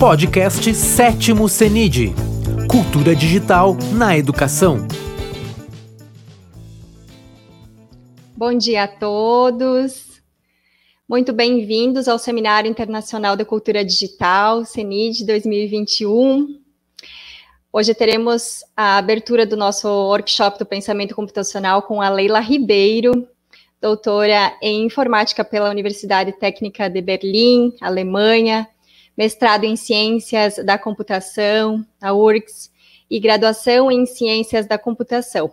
Podcast Sétimo CENID Cultura Digital na Educação. Bom dia a todos. Muito bem-vindos ao Seminário Internacional da Cultura Digital, CENID 2021. Hoje teremos a abertura do nosso workshop do pensamento computacional com a Leila Ribeiro, doutora em informática pela Universidade Técnica de Berlim, Alemanha, mestrado em Ciências da Computação, a URGS, e graduação em Ciências da Computação.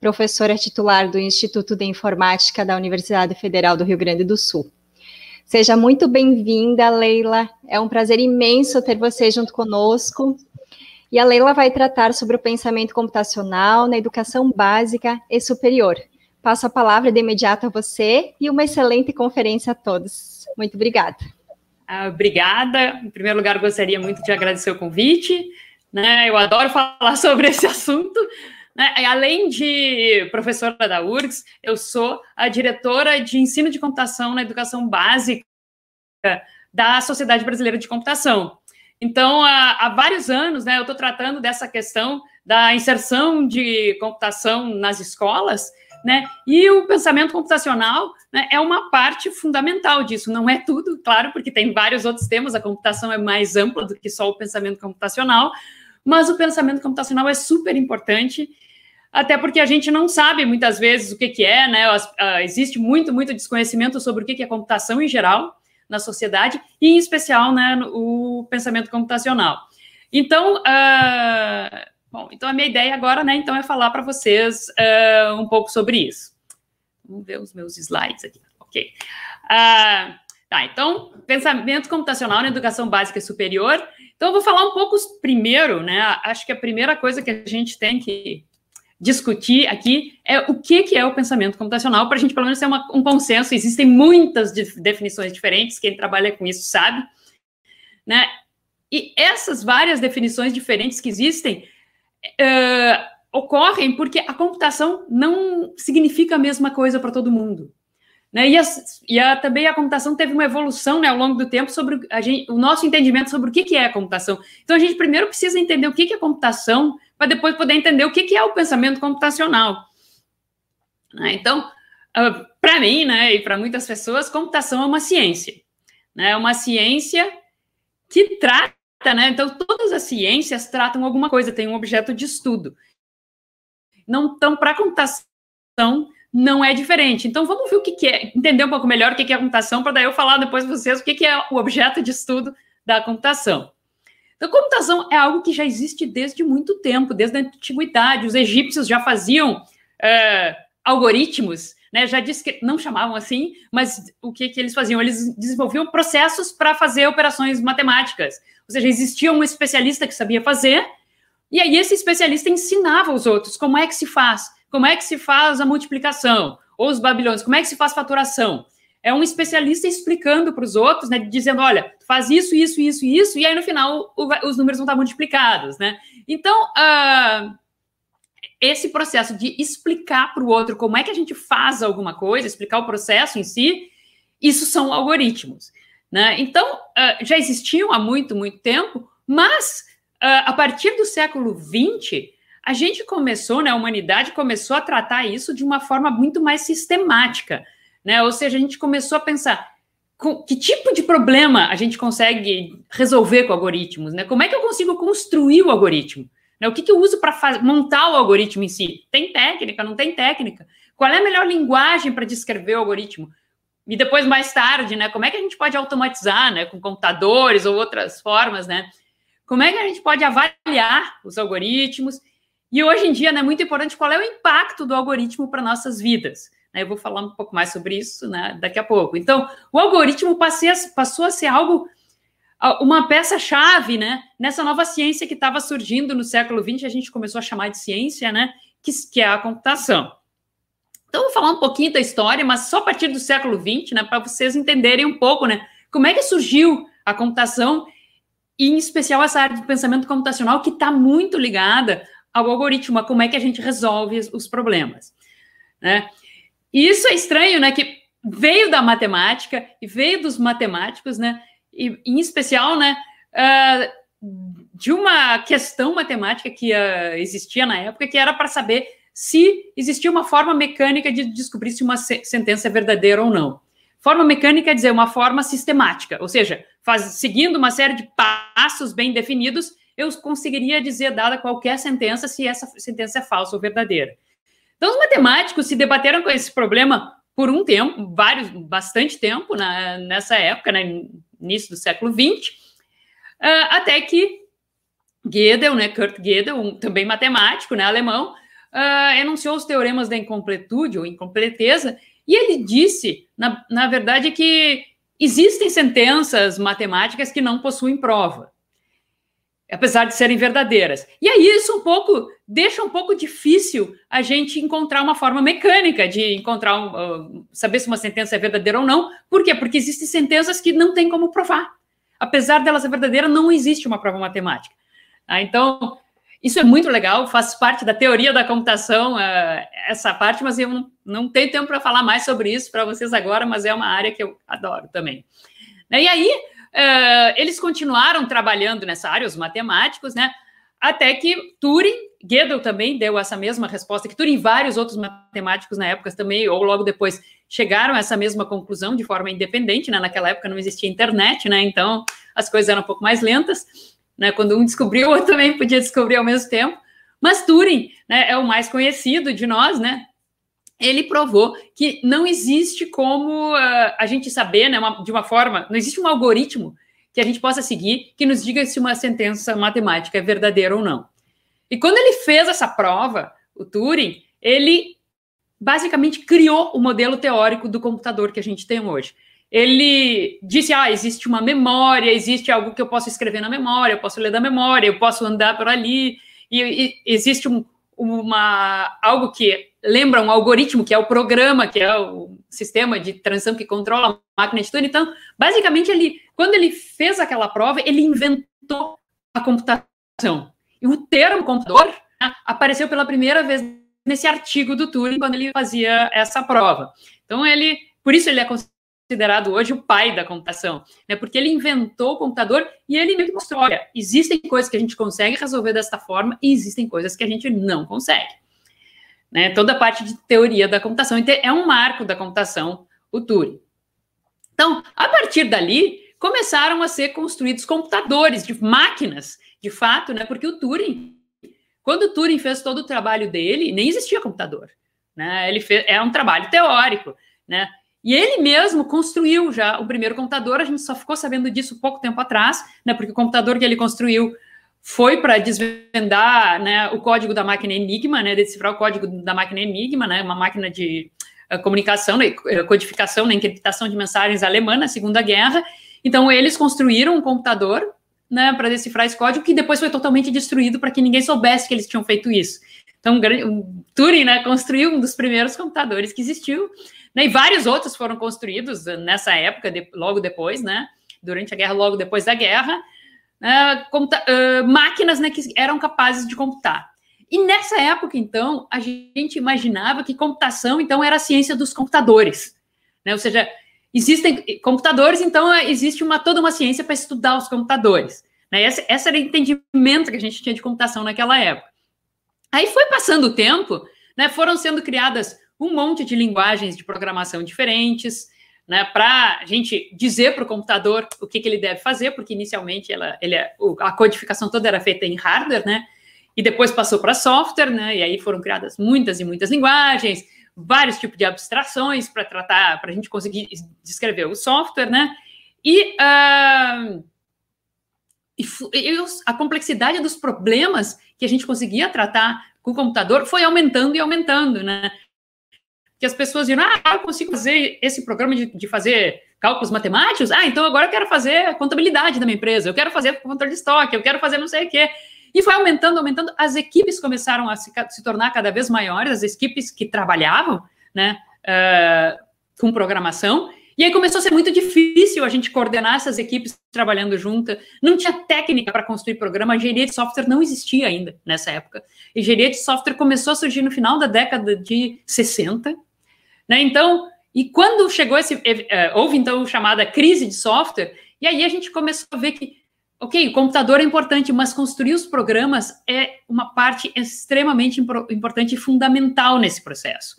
Professora titular do Instituto de Informática da Universidade Federal do Rio Grande do Sul. Seja muito bem-vinda, Leila. É um prazer imenso ter você junto conosco. E a Leila vai tratar sobre o pensamento computacional na educação básica e superior. Passo a palavra de imediato a você e uma excelente conferência a todos. Muito obrigada. Ah, obrigada. Em primeiro lugar, gostaria muito de agradecer o convite. Né? Eu adoro falar sobre esse assunto. Né? Além de professora da URGS, eu sou a diretora de ensino de computação na educação básica da Sociedade Brasileira de Computação. Então, há, há vários anos, né, eu estou tratando dessa questão da inserção de computação nas escolas, né? E o pensamento computacional né, é uma parte fundamental disso, não é tudo, claro, porque tem vários outros temas, a computação é mais ampla do que só o pensamento computacional, mas o pensamento computacional é super importante, até porque a gente não sabe muitas vezes o que, que é, né? Uh, existe muito, muito desconhecimento sobre o que, que é computação em geral na sociedade, e em especial né, o pensamento computacional. Então, uh, Bom, então a minha ideia agora, né, então, é falar para vocês uh, um pouco sobre isso. Vamos ver os meus slides aqui. Ok. Uh, tá, então, pensamento computacional na educação básica e superior. Então, eu vou falar um pouco primeiro, né? Acho que a primeira coisa que a gente tem que discutir aqui é o que, que é o pensamento computacional, para a gente, pelo menos, ter uma, um consenso. Existem muitas definições diferentes, quem trabalha com isso sabe, né? E essas várias definições diferentes que existem uh, ocorrem porque a computação não significa a mesma coisa para todo mundo. Né? E, e a, também a computação teve uma evolução né, ao longo do tempo sobre gente, o nosso entendimento sobre o que, que é a computação. Então, a gente primeiro precisa entender o que, que é computação, para depois poder entender o que, que é o pensamento computacional. Né? Então, uh, para mim, né, e para muitas pessoas, computação é uma ciência. Né? É uma ciência que trata né? Então, todas as ciências tratam alguma coisa, tem um objeto de estudo. Não, então, para computação, não é diferente. Então, vamos ver o que, que é, entender um pouco melhor o que, que é a computação, para daí eu falar depois para vocês o que, que é o objeto de estudo da computação. Então, computação é algo que já existe desde muito tempo, desde a antiguidade. Os egípcios já faziam é, algoritmos, né? Já disse que não chamavam assim, mas o que, que eles faziam? Eles desenvolviam processos para fazer operações matemáticas. Ou seja, existia um especialista que sabia fazer, e aí esse especialista ensinava os outros como é que se faz, como é que se faz a multiplicação, ou os babilônios, como é que se faz faturação. É um especialista explicando para os outros, né, dizendo, olha, faz isso, isso, isso, isso, e aí no final o, os números vão estar multiplicados, né? Então, uh, esse processo de explicar para o outro como é que a gente faz alguma coisa, explicar o processo em si, isso são algoritmos. Né? Então, uh, já existiam há muito, muito tempo, mas uh, a partir do século XX, a gente começou, né, a humanidade começou a tratar isso de uma forma muito mais sistemática. Né? Ou seja, a gente começou a pensar com, que tipo de problema a gente consegue resolver com algoritmos, né? Como é que eu consigo construir o algoritmo? Né? O que, que eu uso para montar o algoritmo em si? Tem técnica, não tem técnica? Qual é a melhor linguagem para descrever o algoritmo? E depois, mais tarde, né? Como é que a gente pode automatizar, né? Com computadores ou outras formas, né? Como é que a gente pode avaliar os algoritmos? E hoje em dia, né, é muito importante qual é o impacto do algoritmo para nossas vidas. Né? Eu vou falar um pouco mais sobre isso né, daqui a pouco. Então, o algoritmo passou a ser algo, uma peça-chave, né? Nessa nova ciência que estava surgindo no século XX, a gente começou a chamar de ciência, né? Que, que é a computação. Então, vou falar um pouquinho da história, mas só a partir do século XX, né, para vocês entenderem um pouco, né, como é que surgiu a computação, e em especial essa área de pensamento computacional que está muito ligada ao algoritmo, a como é que a gente resolve os problemas, né? E isso é estranho, né, que veio da matemática e veio dos matemáticos, né, e em especial, né, uh, de uma questão matemática que uh, existia na época, que era para saber se existia uma forma mecânica de descobrir se uma se sentença é verdadeira ou não. Forma mecânica quer dizer uma forma sistemática, ou seja, faz, seguindo uma série de passos bem definidos, eu conseguiria dizer, dada qualquer sentença, se essa sentença é falsa ou verdadeira. Então, os matemáticos se debateram com esse problema por um tempo, vários, bastante tempo, na, nessa época, né, início do século XX, uh, até que Gödel, né, Kurt Gödel, um, também matemático, né, alemão, uh, enunciou os teoremas da incompletude ou incompleteza, e ele disse, na, na verdade, que existem sentenças matemáticas que não possuem prova, apesar de serem verdadeiras. E aí isso um pouco deixa um pouco difícil a gente encontrar uma forma mecânica de encontrar um, uh, saber se uma sentença é verdadeira ou não. Por quê? Porque existem sentenças que não tem como provar. Apesar delas ser verdadeira, não existe uma prova matemática. Ah, então, isso é muito legal, faz parte da teoria da computação, uh, essa parte, mas eu não, não tenho tempo para falar mais sobre isso para vocês agora, mas é uma área que eu adoro também. E aí, uh, eles continuaram trabalhando nessa área, os matemáticos, né? Até que Turing, Gödel também deu essa mesma resposta que Turing e vários outros matemáticos na época também, ou logo depois, chegaram a essa mesma conclusão de forma independente, né? Naquela época não existia internet, né? Então as coisas eram um pouco mais lentas né? Quando um descobriu, o outro também podia descobrir ao mesmo tempo. Mas Turing, né, é o mais conhecido de nós, né? Ele provou que não existe como uh, a gente saber, né, uma, de uma forma, não existe um algoritmo que a gente possa seguir que nos diga se uma sentença matemática é verdadeira ou não. E quando ele fez essa prova, o Turing, ele basicamente criou o modelo teórico do computador que a gente tem hoje ele disse: ah, existe uma memória, existe algo que eu posso escrever na memória, eu posso ler da memória, eu posso andar por ali, e, e existe um, uma algo que lembra um algoritmo, que é o programa, que é o sistema de transição que controla a máquina de tudo. Então, basicamente, ele, quando ele fez aquela prova, ele inventou a computação. E o termo computador né, apareceu pela primeira vez nesse artigo do Turing, quando ele fazia essa prova. Então, ele, por isso ele é considerado hoje o pai da computação, né? Porque ele inventou o computador e ele meio que mostrou, olha, existem coisas que a gente consegue resolver desta forma e existem coisas que a gente não consegue. Né? Toda a parte de teoria da computação é um marco da computação, o Turing. Então, a partir dali, começaram a ser construídos computadores de máquinas, de fato, né? Porque o Turing, quando o Turing fez todo o trabalho dele, nem existia computador, né? Ele fez, é um trabalho teórico, né? E ele mesmo construiu já o primeiro computador, a gente só ficou sabendo disso pouco tempo atrás, né, porque o computador que ele construiu foi para desvendar né, o código da máquina Enigma, né, decifrar o código da máquina Enigma, né, uma máquina de uh, comunicação, né, codificação, né, encriptação de mensagens alemã na Segunda Guerra. Então, eles construíram um computador né, para decifrar esse código, que depois foi totalmente destruído para que ninguém soubesse que eles tinham feito isso. Então, Turing né, construiu um dos primeiros computadores que existiu, né? E vários outros foram construídos nessa época, de, logo depois, né? Durante a guerra, logo depois da guerra, uh, uh, máquinas né, que eram capazes de computar. E nessa época, então, a gente imaginava que computação, então, era a ciência dos computadores. Né? Ou seja, existem computadores, então existe uma, toda uma ciência para estudar os computadores. Né? Esse, esse era o entendimento que a gente tinha de computação naquela época. Aí foi passando o tempo, né, foram sendo criadas um monte de linguagens de programação diferentes, né, para a gente dizer para o computador o que, que, ele deve fazer, porque inicialmente ela, ele é, a codificação toda era feita em hardware, né, e depois passou para software, né, e aí foram criadas muitas e muitas linguagens, vários tipos de abstrações para tratar, para a gente conseguir descrever o software, né, e, uh, e, e a complexidade dos problemas que a gente conseguia tratar com o computador foi aumentando e aumentando, né? Que as pessoas viram, ah, eu consigo fazer esse programa de, de fazer cálculos matemáticos, ah, então agora eu quero fazer contabilidade da minha empresa, eu quero fazer controle de estoque, eu quero fazer não sei o quê. E foi aumentando, aumentando, as equipes começaram a se, se tornar cada vez maiores, as equipes que trabalhavam, né, uh, com programação, e aí começou a ser muito difícil a gente coordenar essas equipes trabalhando juntas. Não tinha técnica para construir programa. A engenharia de software não existia ainda nessa época. A engenharia de software começou a surgir no final da década de 60, né? Então, e quando chegou esse, é, houve então chamada crise de software, e aí a gente começou a ver que ok, o computador é importante, mas construir os programas é uma parte extremamente importante e fundamental nesse processo.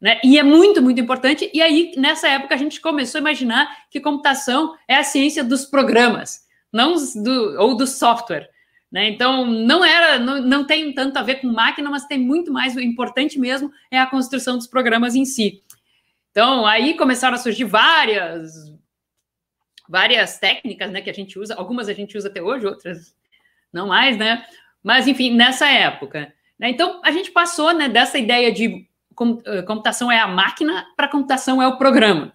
Né? E é muito, muito importante. E aí, nessa época, a gente começou a imaginar que computação é a ciência dos programas, não do, ou do software. Né? Então, não era, não, não tem tanto a ver com máquina, mas tem muito mais, o importante mesmo é a construção dos programas em si. Então, aí começaram a surgir várias, várias técnicas né, que a gente usa, algumas a gente usa até hoje, outras não mais, né? Mas, enfim, nessa época. Né? Então, a gente passou né, dessa ideia de eh, computação é a máquina para computação é o programa.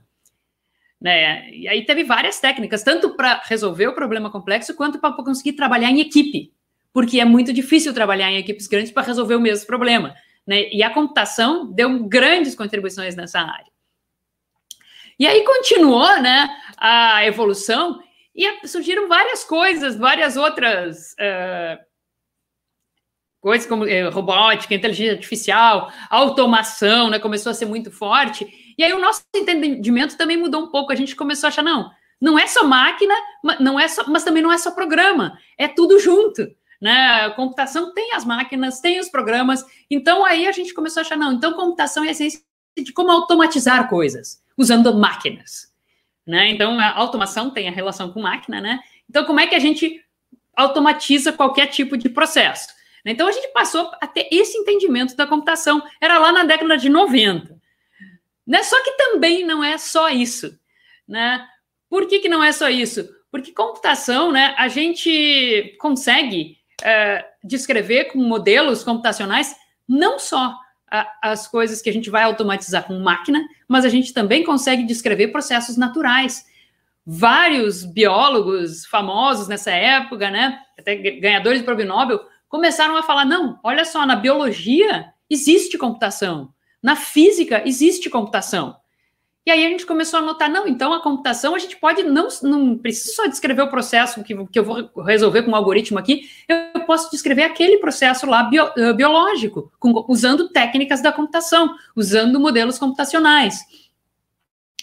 Né? E aí teve várias técnicas, tanto para resolver o problema complexo, quanto para conseguir trabalhar em equipe, porque é muito difícil trabalhar em equipes grandes para resolver o mesmo problema. Né? E a computação deu grandes contribuições nessa área. E aí continuou né, a evolução e surgiram várias coisas, várias outras uh, coisas como é, robótica, inteligência artificial, automação, né, começou a ser muito forte. E aí o nosso entendimento também mudou um pouco. A gente começou a achar, não, não é só máquina, não é só, mas também não é só programa, é tudo junto. Né? A computação tem as máquinas, tem os programas. Então aí a gente começou a achar, não, então computação é a essência de como automatizar coisas, usando máquinas. Né? Então a automação tem a relação com máquina, né? Então, como é que a gente automatiza qualquer tipo de processo? Né? Então a gente passou a ter esse entendimento da computação. Era lá na década de 90. Né? Só que também não é só isso. Né? Por que, que não é só isso? Porque computação, né, a gente consegue é, descrever com modelos computacionais não só a, as coisas que a gente vai automatizar com máquina, mas a gente também consegue descrever processos naturais. Vários biólogos famosos nessa época, né, até ganhadores do prêmio Nobel, começaram a falar: não, olha só, na biologia existe computação, na física existe computação. E aí a gente começou a notar, não, então a computação a gente pode, não, não precisa só descrever o processo que, que eu vou resolver com um algoritmo aqui, eu posso descrever aquele processo lá bio, uh, biológico, com, usando técnicas da computação, usando modelos computacionais.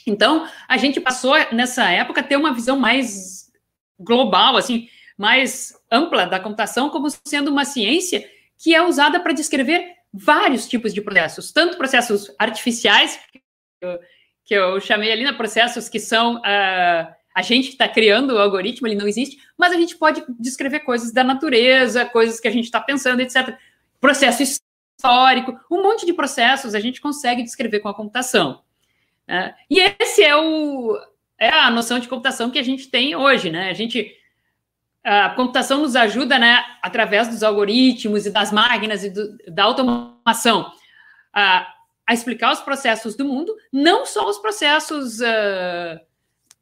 Então, a gente passou nessa época a ter uma visão mais global, assim, mais ampla da computação como sendo uma ciência que é usada para descrever vários tipos de processos, tanto processos artificiais, que eu, que eu chamei ali, né, processos que são uh, a gente está criando o algoritmo, ele não existe, mas a gente pode descrever coisas da natureza, coisas que a gente está pensando, etc. Processo histórico, um monte de processos a gente consegue descrever com a computação. Uh, e esse é o é a noção de computação que a gente tem hoje, né? A gente a computação nos ajuda, né, através dos algoritmos e das máquinas e do, da automação, a, a, explicar os processos do mundo, não só os processos uh,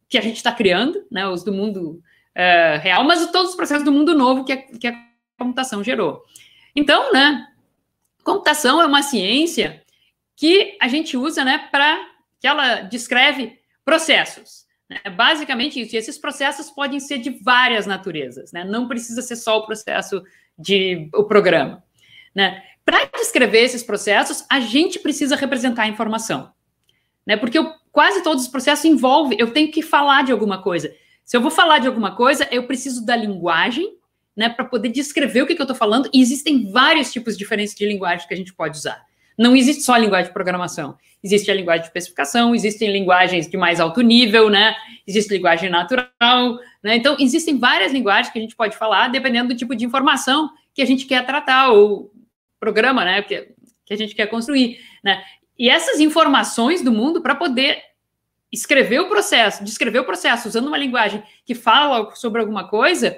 que a gente está criando, né, os do mundo uh, real, mas todos os processos do mundo novo que a, que a computação gerou. Então, né, computação é uma ciência que a gente usa, né, para que ela descreve processos. É basicamente isso. E esses processos podem ser de várias naturezas, né? Não precisa ser só o processo de o programa, né? Para descrever esses processos, a gente precisa representar a informação, né? Porque eu, quase todos os processos envolvem, eu tenho que falar de alguma coisa. Se eu vou falar de alguma coisa, eu preciso da linguagem, né, para poder descrever o que, que eu estou falando. E existem vários tipos diferentes de linguagem que a gente pode usar. Não existe só a linguagem de programação. Existe a linguagem de especificação, existem linguagens de mais alto nível, né? Existe linguagem natural, né? Então, existem várias linguagens que a gente pode falar, dependendo do tipo de informação que a gente quer tratar, ou programa, né? Que, que a gente quer construir, né? E essas informações do mundo, para poder escrever o processo, descrever o processo usando uma linguagem que fala sobre alguma coisa,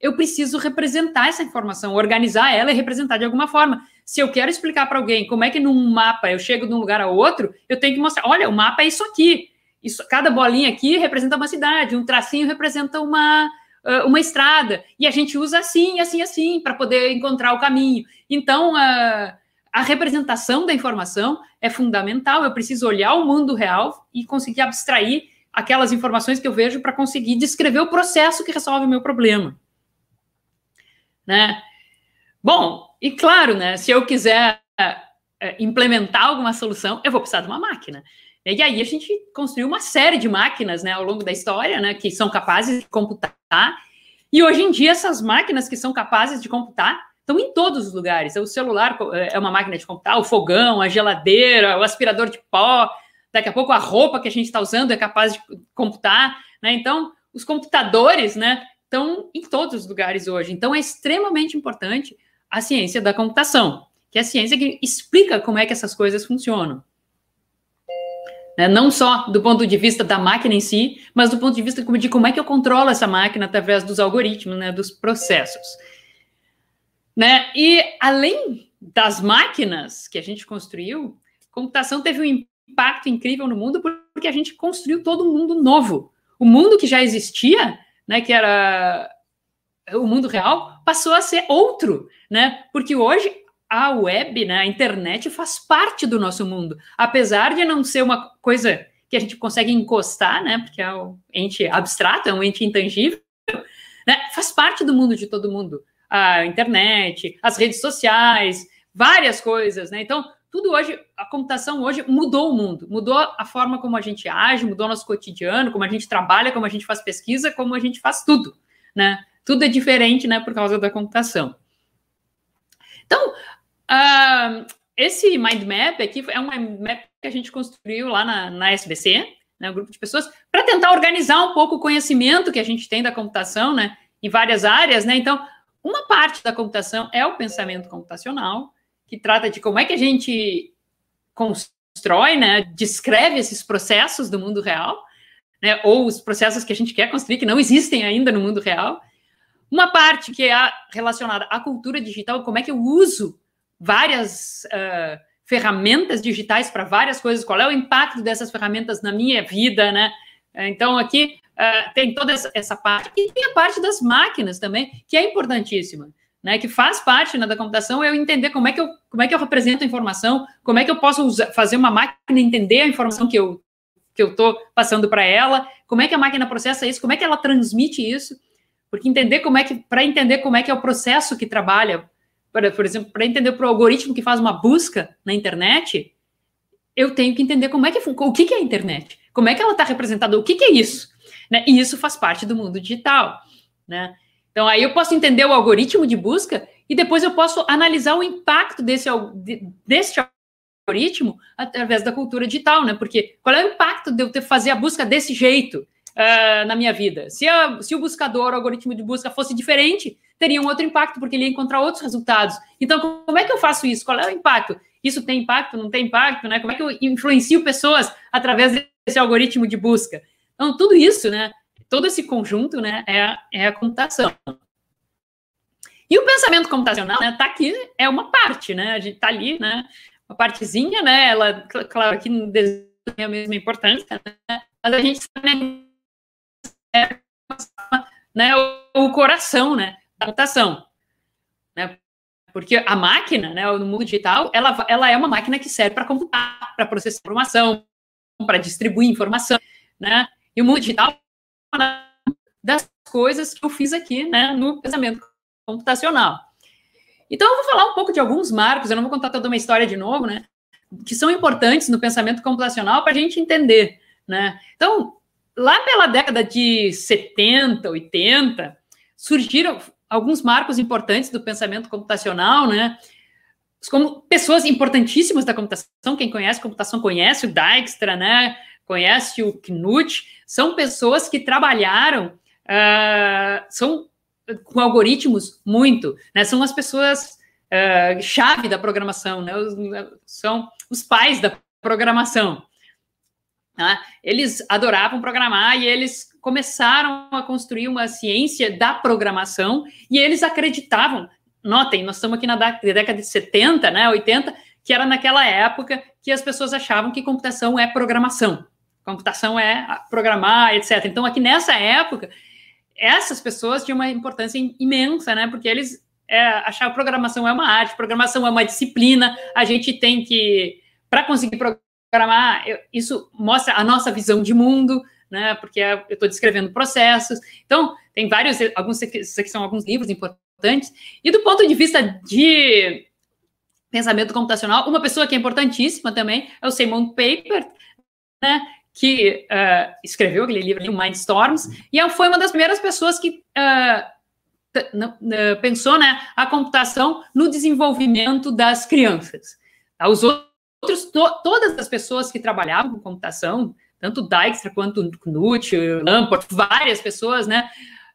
eu preciso representar essa informação, organizar ela e representar de alguma forma. Se eu quero explicar para alguém como é que num mapa eu chego de um lugar a outro, eu tenho que mostrar: olha, o mapa é isso aqui. Isso, cada bolinha aqui representa uma cidade, um tracinho representa uma, uma estrada. E a gente usa assim, assim, assim, para poder encontrar o caminho. Então, a, a representação da informação é fundamental. Eu preciso olhar o mundo real e conseguir abstrair aquelas informações que eu vejo para conseguir descrever o processo que resolve o meu problema né? Bom, e claro, né, se eu quiser é, implementar alguma solução, eu vou precisar de uma máquina. E aí a gente construiu uma série de máquinas, né, ao longo da história, né, que são capazes de computar. E hoje em dia, essas máquinas que são capazes de computar estão em todos os lugares. O celular é uma máquina de computar, o fogão, a geladeira, o aspirador de pó, daqui a pouco a roupa que a gente está usando é capaz de computar. Né? Então, os computadores né, estão em todos os lugares hoje. Então, é extremamente importante a ciência da computação, que é a ciência que explica como é que essas coisas funcionam. Né? Não só do ponto de vista da máquina em si, mas do ponto de vista de como é que eu controlo essa máquina através dos algoritmos, né, dos processos. Né? E além das máquinas que a gente construiu, computação teve um impacto incrível no mundo porque a gente construiu todo um mundo novo. O mundo que já existia, né, que era o mundo real, passou a ser outro, né? Porque hoje a web, né, a internet faz parte do nosso mundo, apesar de não ser uma coisa que a gente consegue encostar, né, porque é um ente abstrato, é um ente intangível, né, faz parte do mundo de todo mundo. A internet, as redes sociais, várias coisas, né? Então, tudo hoje, a computação hoje mudou o mundo, mudou a forma como a gente age, mudou nosso cotidiano, como a gente trabalha, como a gente faz pesquisa, como a gente faz tudo, né? Tudo é diferente, né, por causa da computação. Então, Uh, esse mind map aqui é um mind map que a gente construiu lá na, na SBC, né, um grupo de pessoas, para tentar organizar um pouco o conhecimento que a gente tem da computação, né, em várias áreas, né? Então, uma parte da computação é o pensamento computacional, que trata de como é que a gente constrói, né, descreve esses processos do mundo real, né, ou os processos que a gente quer construir que não existem ainda no mundo real. Uma parte que é relacionada à cultura digital, como é que eu uso várias uh, ferramentas digitais para várias coisas, qual é o impacto dessas ferramentas na minha vida, né? Então, aqui uh, tem toda essa, parte. E tem a parte das máquinas também, que é importantíssima, né? Que faz parte né, da computação, eu entender como é, que eu, como é que eu represento a informação, como é que eu posso usar, fazer uma máquina entender a informação que eu que eu estou passando para ela, como é que a máquina processa isso, como é que ela transmite isso, porque entender como é que, para entender como é que é o processo que trabalha por, por exemplo, para entender o algoritmo que faz uma busca na internet, eu tenho que entender como é que o que, que é a internet, como é que ela está representada, o que, que é isso, né? E isso faz parte do mundo digital, né? Então aí eu posso entender o algoritmo de busca e depois eu posso analisar o impacto desse desse algoritmo através da cultura digital, né? Porque qual é o impacto de eu ter fazer a busca desse jeito? Uh, na minha vida. Se, a, se o buscador, o algoritmo de busca fosse diferente, teria um outro impacto, porque ele ia encontrar outros resultados. Então, como é que eu faço isso? Qual é o impacto? Isso tem impacto? Não tem impacto? Né? Como é que eu influencio pessoas através desse algoritmo de busca? Então, tudo isso, né? Todo esse conjunto, né? É, é a computação. E o pensamento computacional, né? Tá aqui, é uma parte, né? A gente tá ali, né? Uma partezinha, né? Ela, claro, aqui não tem a mesma importância, né? Mas a gente né? É né, o, coração né, da computação. Né? Porque a máquina, né, no mundo digital, ela, ela é uma máquina que serve para computar, para processar informação, para distribuir informação. Né? E o mundo digital é das coisas que eu fiz aqui né, no pensamento computacional. Então, eu vou falar um pouco de alguns marcos, eu não vou contar toda uma história de novo, né? Que são importantes no pensamento computacional para a gente entender, né? Então, lá pela década de 70, 80, surgiram alguns marcos importantes do pensamento computacional, né? Como pessoas importantíssimas da computação, quem conhece computação conhece o Dijkstra, né? Conhece o Knut, são pessoas que trabalharam, uh, são com algoritmos muito, né? São as pessoas uh, chave da programação, né? São os pais da programação. Né? Eles adoravam programar e eles começaram a construir uma ciência da programação e eles acreditavam. Notem, nós estamos aqui na década de 70, né, 80, que era naquela época que as pessoas achavam que computação é programação. Computação é programar, etc. Então, aqui nessa época, essas pessoas tinham uma importância imensa, né? Porque eles é, achavam que programação é uma arte, programação é uma disciplina, a gente tem que, para conseguir programar, eu, isso mostra a nossa visão de mundo, né? Porque eu estou descrevendo processos. Então, tem vários, alguns aqui são alguns livros importantes. E do ponto de vista de pensamento computacional, uma pessoa que é importantíssima também é o Simon Paper, né? Que uh, escreveu aquele livro o Mindstorms, e foi uma das primeiras pessoas que uh, pensou né, a computação no desenvolvimento das crianças. Tá? Os outros, to, todas as pessoas que trabalhavam com computação, tanto Dijkstra quanto Knut, Lamport, várias pessoas, né,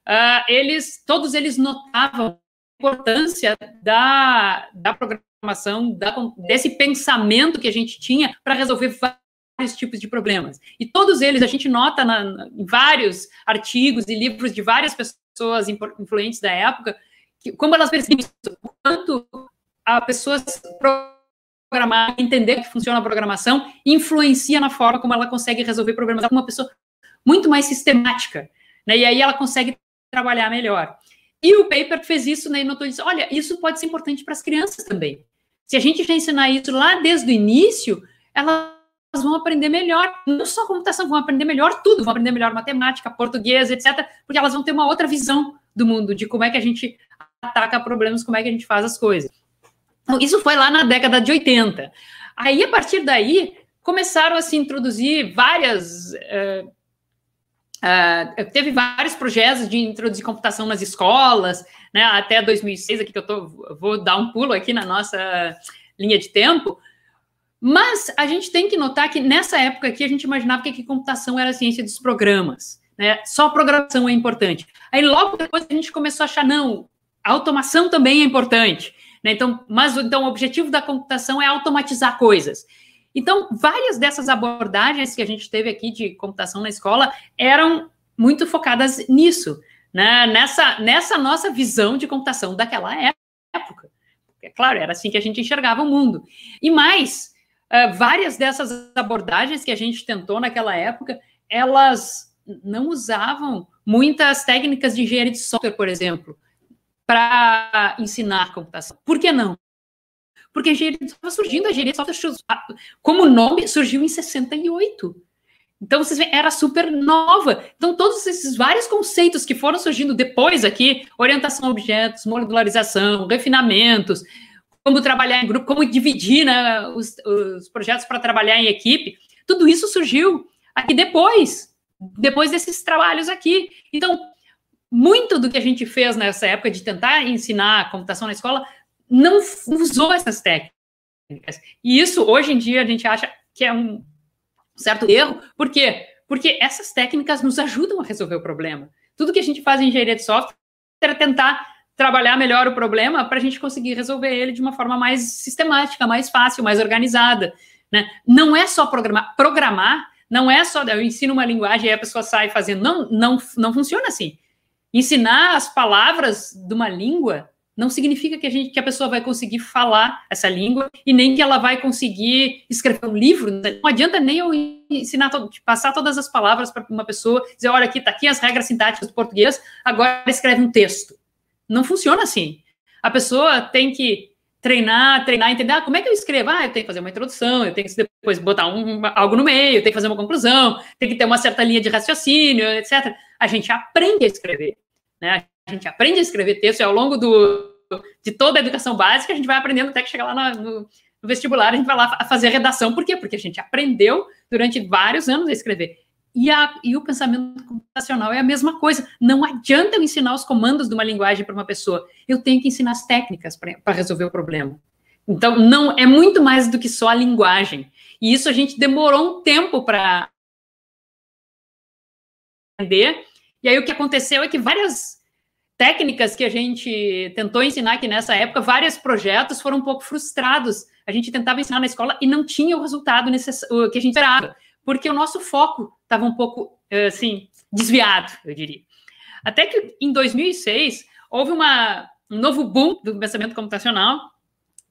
uh, eles, todos eles notavam a importância da, da programação, da, desse pensamento que a gente tinha para resolver vários tipos de problemas. E todos eles, a gente nota na, na, em vários artigos e livros de várias pessoas influentes da época, que, como elas percebem o quanto a pessoa programar, entender que funciona a programação, influencia na forma como ela consegue resolver problemas. É uma pessoa muito mais sistemática, né? E aí ela consegue trabalhar melhor. E o paper fez isso, né? E notou isso. Olha, isso pode ser importante para as crianças também. Se a gente já ensinar isso lá desde o início, elas vão aprender melhor, não só computação, vão aprender melhor tudo, vão aprender melhor matemática, português, etc., porque elas vão ter uma outra visão do mundo, de como é que a gente ataca problemas, como é que a gente faz as coisas. Isso foi lá na década de 80. Aí, a partir daí, começaram a se introduzir várias. Uh, uh, teve vários projetos de introduzir computação nas escolas, né, até 2006, aqui que eu tô, vou dar um pulo aqui na nossa linha de tempo, mas a gente tem que notar que nessa época aqui a gente imaginava que, que computação era a ciência dos programas, né? Só programação é importante. Aí logo depois a gente começou a achar, não, a automação também é importante. Né? Então, mas então, o objetivo da computação é automatizar coisas. Então, várias dessas abordagens que a gente teve aqui de computação na escola eram muito focadas nisso, né? nessa, nessa nossa visão de computação daquela época. É claro, era assim que a gente enxergava o mundo. E mais, uh, várias dessas abordagens que a gente tentou naquela época, elas não usavam muitas técnicas de engenharia de software, por exemplo para ensinar computação. Por que não? Porque a engenharia estava surgindo, a engenharia como nome, surgiu em 68. Então, vocês veem, era super nova. Então, todos esses vários conceitos que foram surgindo depois aqui, orientação a objetos, modularização, refinamentos, como trabalhar em grupo, como dividir né, os, os projetos para trabalhar em equipe, tudo isso surgiu aqui depois, depois desses trabalhos aqui. Então, muito do que a gente fez nessa época de tentar ensinar computação na escola não usou essas técnicas. E isso, hoje em dia, a gente acha que é um certo erro. Por quê? Porque essas técnicas nos ajudam a resolver o problema. Tudo que a gente faz em engenharia de software é tentar trabalhar melhor o problema para a gente conseguir resolver ele de uma forma mais sistemática, mais fácil, mais organizada. Né? Não é só programar. Programar não é só eu ensino uma linguagem e a pessoa sai fazendo. Não, não, não funciona assim. Ensinar as palavras de uma língua não significa que a, gente, que a pessoa vai conseguir falar essa língua e nem que ela vai conseguir escrever um livro. Não adianta nem eu ensinar, passar todas as palavras para uma pessoa, dizer, olha, aqui está aqui as regras sintáticas do português, agora escreve um texto. Não funciona assim. A pessoa tem que treinar, treinar, entender, ah, como é que eu escrevo? Ah, eu tenho que fazer uma introdução, eu tenho que depois botar um, algo no meio, eu tenho que fazer uma conclusão, tem que ter uma certa linha de raciocínio, etc a gente aprende a escrever, né? A gente aprende a escrever texto e ao longo do, de toda a educação básica a gente vai aprendendo até que chegar lá no, no, vestibular, a gente vai lá fazer redação. Por quê? Porque a gente aprendeu durante vários anos a escrever. E, a, e, o pensamento computacional é a mesma coisa. Não adianta eu ensinar os comandos de uma linguagem para uma pessoa. Eu tenho que ensinar as técnicas para resolver o problema. Então, não é muito mais do que só a linguagem. E isso a gente demorou um tempo para aprender. E aí o que aconteceu é que várias técnicas que a gente tentou ensinar aqui nessa época, vários projetos foram um pouco frustrados. A gente tentava ensinar na escola e não tinha o resultado que a gente esperava, porque o nosso foco estava um pouco, eh, assim, desviado, eu diria. Até que em 2006 houve uma, um novo boom do pensamento computacional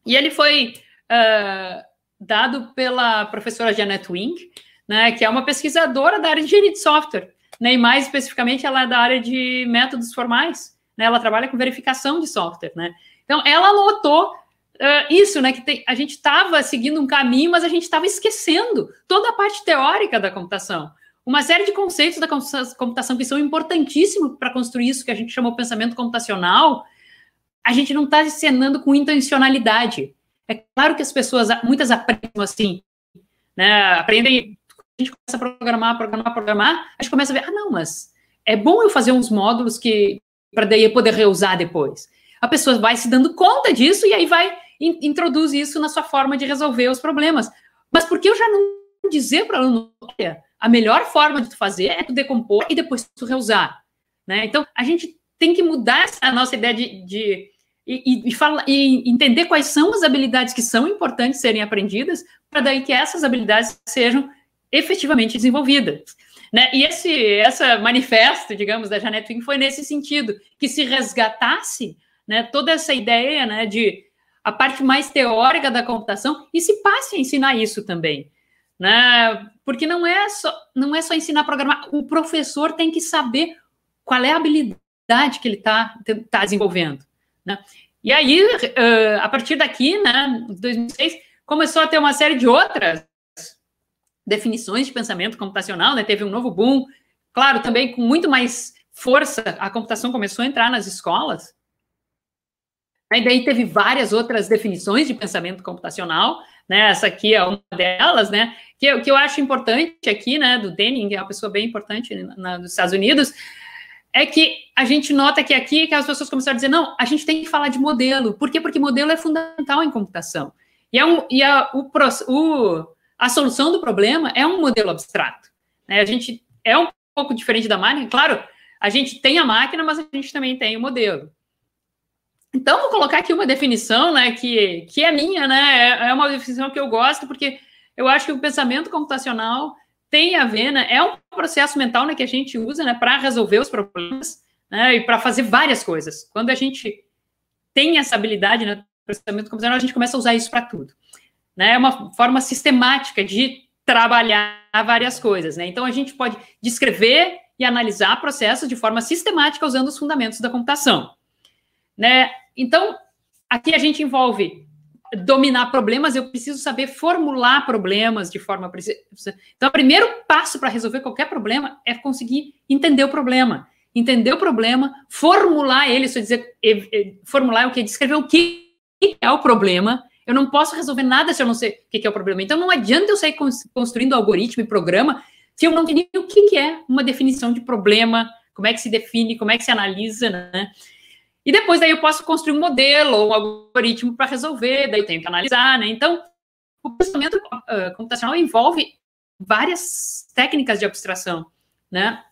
e ele foi uh, dado pela professora Janet Wing, né, que é uma pesquisadora da área de engenharia de software né? E mais especificamente, ela é da área de métodos formais, né? Ela trabalha com verificação de software, né? Então, ela notou uh, isso, né? Que tem, a gente estava seguindo um caminho, mas a gente estava esquecendo toda a parte teórica da computação. Uma série de conceitos da computação que são importantíssimos para construir isso que a gente chama pensamento computacional, a gente não está ensinando com intencionalidade. É claro que as pessoas, muitas aprendem assim, né? Aprendem gente começa a programar, programar, programar, a gente começa a ver, ah, não, mas é bom eu fazer uns módulos que para daí poder reusar depois. A pessoa vai se dando conta disso e aí vai in, introduz isso na sua forma de resolver os problemas. Mas por que eu já não dizer para o aluno, olha, a melhor forma de tu fazer é tu decompor e depois tu reusar, né? Então a gente tem que mudar a nossa ideia de, de e, e, fala, e entender quais são as habilidades que são importantes serem aprendidas para daí que essas habilidades sejam efetivamente desenvolvidas. Né? E esse essa manifesto, digamos, da Janet Wing foi nesse sentido, que se resgatasse né, toda essa ideia né, de a parte mais teórica da computação e se passe a ensinar isso também. Né? Porque não é só não é só ensinar a programar, o professor tem que saber qual é a habilidade que ele está tá desenvolvendo. Né? E aí, uh, a partir daqui, né, 2006, começou a ter uma série de outras definições de pensamento computacional, né? Teve um novo boom, claro, também com muito mais força, a computação começou a entrar nas escolas. E daí teve várias outras definições de pensamento computacional, né? Essa aqui é uma delas, né? Que, eu, que eu acho importante aqui, né? Do Denning, que é uma pessoa bem importante na, nos Estados Unidos, é que a gente nota que aqui que as pessoas começaram a dizer, não, a gente tem que falar de modelo. Por quê? Porque modelo é fundamental em computação. E, é um, e a, o, o, a solução do problema é um modelo abstrato. Né? A gente é um pouco diferente da máquina, claro, a gente tem a máquina, mas a gente também tem o modelo. Então, vou colocar aqui uma definição, né, que, que é minha, né, é, é uma definição que eu gosto, porque eu acho que o pensamento computacional tem a ver, né, é um processo mental, né, que a gente usa, né, para resolver os problemas, né, e para fazer várias coisas. Quando a gente tem essa habilidade, né, pensamento computacional, a gente começa a usar isso para tudo. Né, é uma forma sistemática de trabalhar várias coisas, né? Então, a gente pode descrever e analisar processos de forma sistemática usando os fundamentos da computação. Né? Então, aqui a gente envolve dominar problemas, eu preciso saber formular problemas de forma precisa. Então, o primeiro passo para resolver qualquer problema é conseguir entender o problema. Entender o problema, formular ele, se eu dizer, formular é o que? Descrever o que é o problema. Eu não posso resolver nada se eu não sei o que é o problema. Então, não adianta eu sair construindo algoritmo e programa se eu não entender o que é uma definição de problema, como é que se define, como é que se analisa, né? E depois daí eu posso construir um modelo ou um algoritmo para resolver, daí eu tenho que analisar, né? Então, o processamento uh, computacional envolve várias técnicas de abstração, né?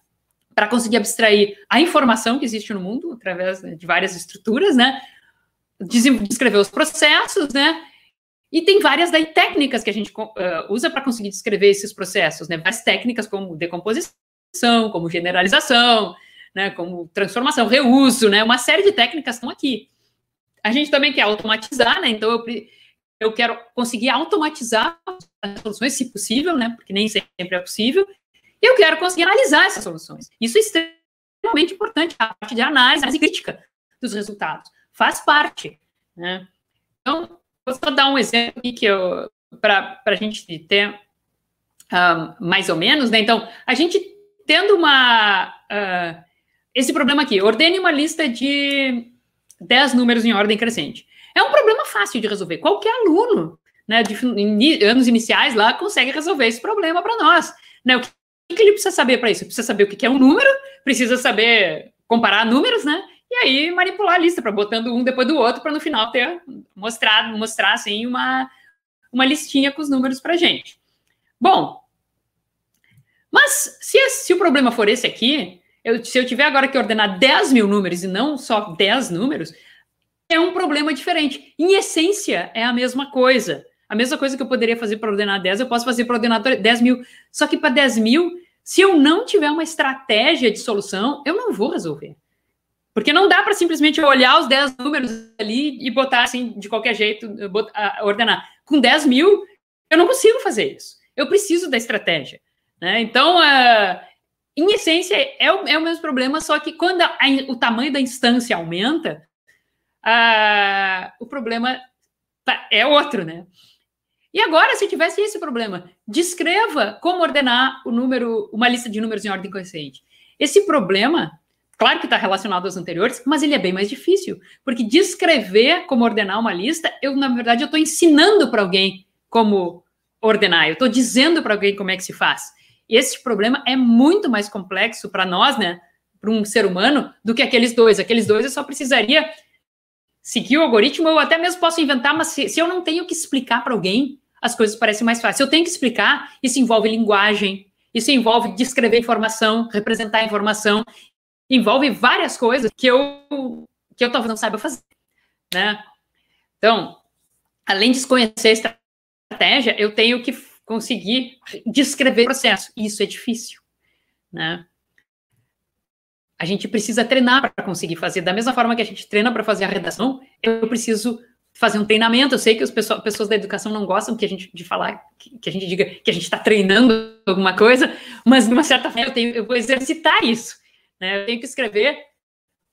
Para conseguir abstrair a informação que existe no mundo através né, de várias estruturas, né? Descrever os processos, né? E tem várias daí técnicas que a gente uh, usa para conseguir descrever esses processos, né? Várias técnicas como decomposição, como generalização, né, como transformação, reuso, né, uma série de técnicas estão aqui. A gente também quer automatizar, né, então eu, eu quero conseguir automatizar as soluções, se possível, né, porque nem sempre é possível, e eu quero conseguir analisar essas soluções. Isso é extremamente importante, a parte de análise, análise crítica dos resultados. Faz parte, né. Então, vou só dar um exemplo aqui que eu, para a gente ter um, ah, mais ou menos, né, então, a gente tendo uma... Uh, esse problema aqui. Ordene uma lista de 10 números em ordem crescente. É um problema fácil de resolver. Qualquer aluno né, de anos iniciais lá consegue resolver esse problema para nós. Né? O que, que ele precisa saber para isso? Precisa saber o que é um número, precisa saber comparar números, né? E aí manipular a lista para botando um depois do outro para no final ter mostrado, mostrar assim uma, uma listinha com os números para gente. Bom, mas se, se o problema for esse aqui, eu, se eu tiver agora que ordenar 10 mil números e não só 10 números, é um problema diferente. Em essência, é a mesma coisa. A mesma coisa que eu poderia fazer para ordenar 10, eu posso fazer para ordenar 10 mil. Só que para 10 mil, se eu não tiver uma estratégia de solução, eu não vou resolver. Porque não dá para simplesmente olhar os 10 números ali e botar assim, de qualquer jeito, botar, ordenar. Com 10 mil, eu não consigo fazer isso. Eu preciso da estratégia. Né? Então, uh, em essência, é o, é o mesmo problema, só que quando a, o tamanho da instância aumenta, o problema tá, é outro, né? E agora, se tivesse esse problema, descreva como ordenar o número, uma lista de números em ordem crescente. Esse problema, claro que está relacionado aos anteriores, mas ele é bem mais difícil, porque descrever como ordenar uma lista, eu, na verdade, eu estou ensinando para alguém como ordenar, eu estou dizendo para alguém como é que se faz esse problema é muito mais complexo para nós, né? para um ser humano do que aqueles dois. Aqueles dois eu só precisaria seguir o algoritmo, eu até mesmo posso inventar, mas se, se eu não tenho que explicar para alguém, as coisas parecem mais fáceis. Eu tenho que explicar, isso envolve linguagem, isso envolve descrever informação, representar informação, envolve várias coisas que eu que eu talvez não saiba fazer, né? Então, além de conhecer a estratégia, eu tenho que conseguir descrever o processo. Isso é difícil, né? A gente precisa treinar para conseguir fazer. Da mesma forma que a gente treina para fazer a redação, eu preciso fazer um treinamento. Eu sei que as pessoas, pessoas da educação não gostam que a gente de falar que, que a gente diga que a gente está treinando alguma coisa, mas de uma certa forma eu tenho, eu vou exercitar isso. Né? Eu tenho que escrever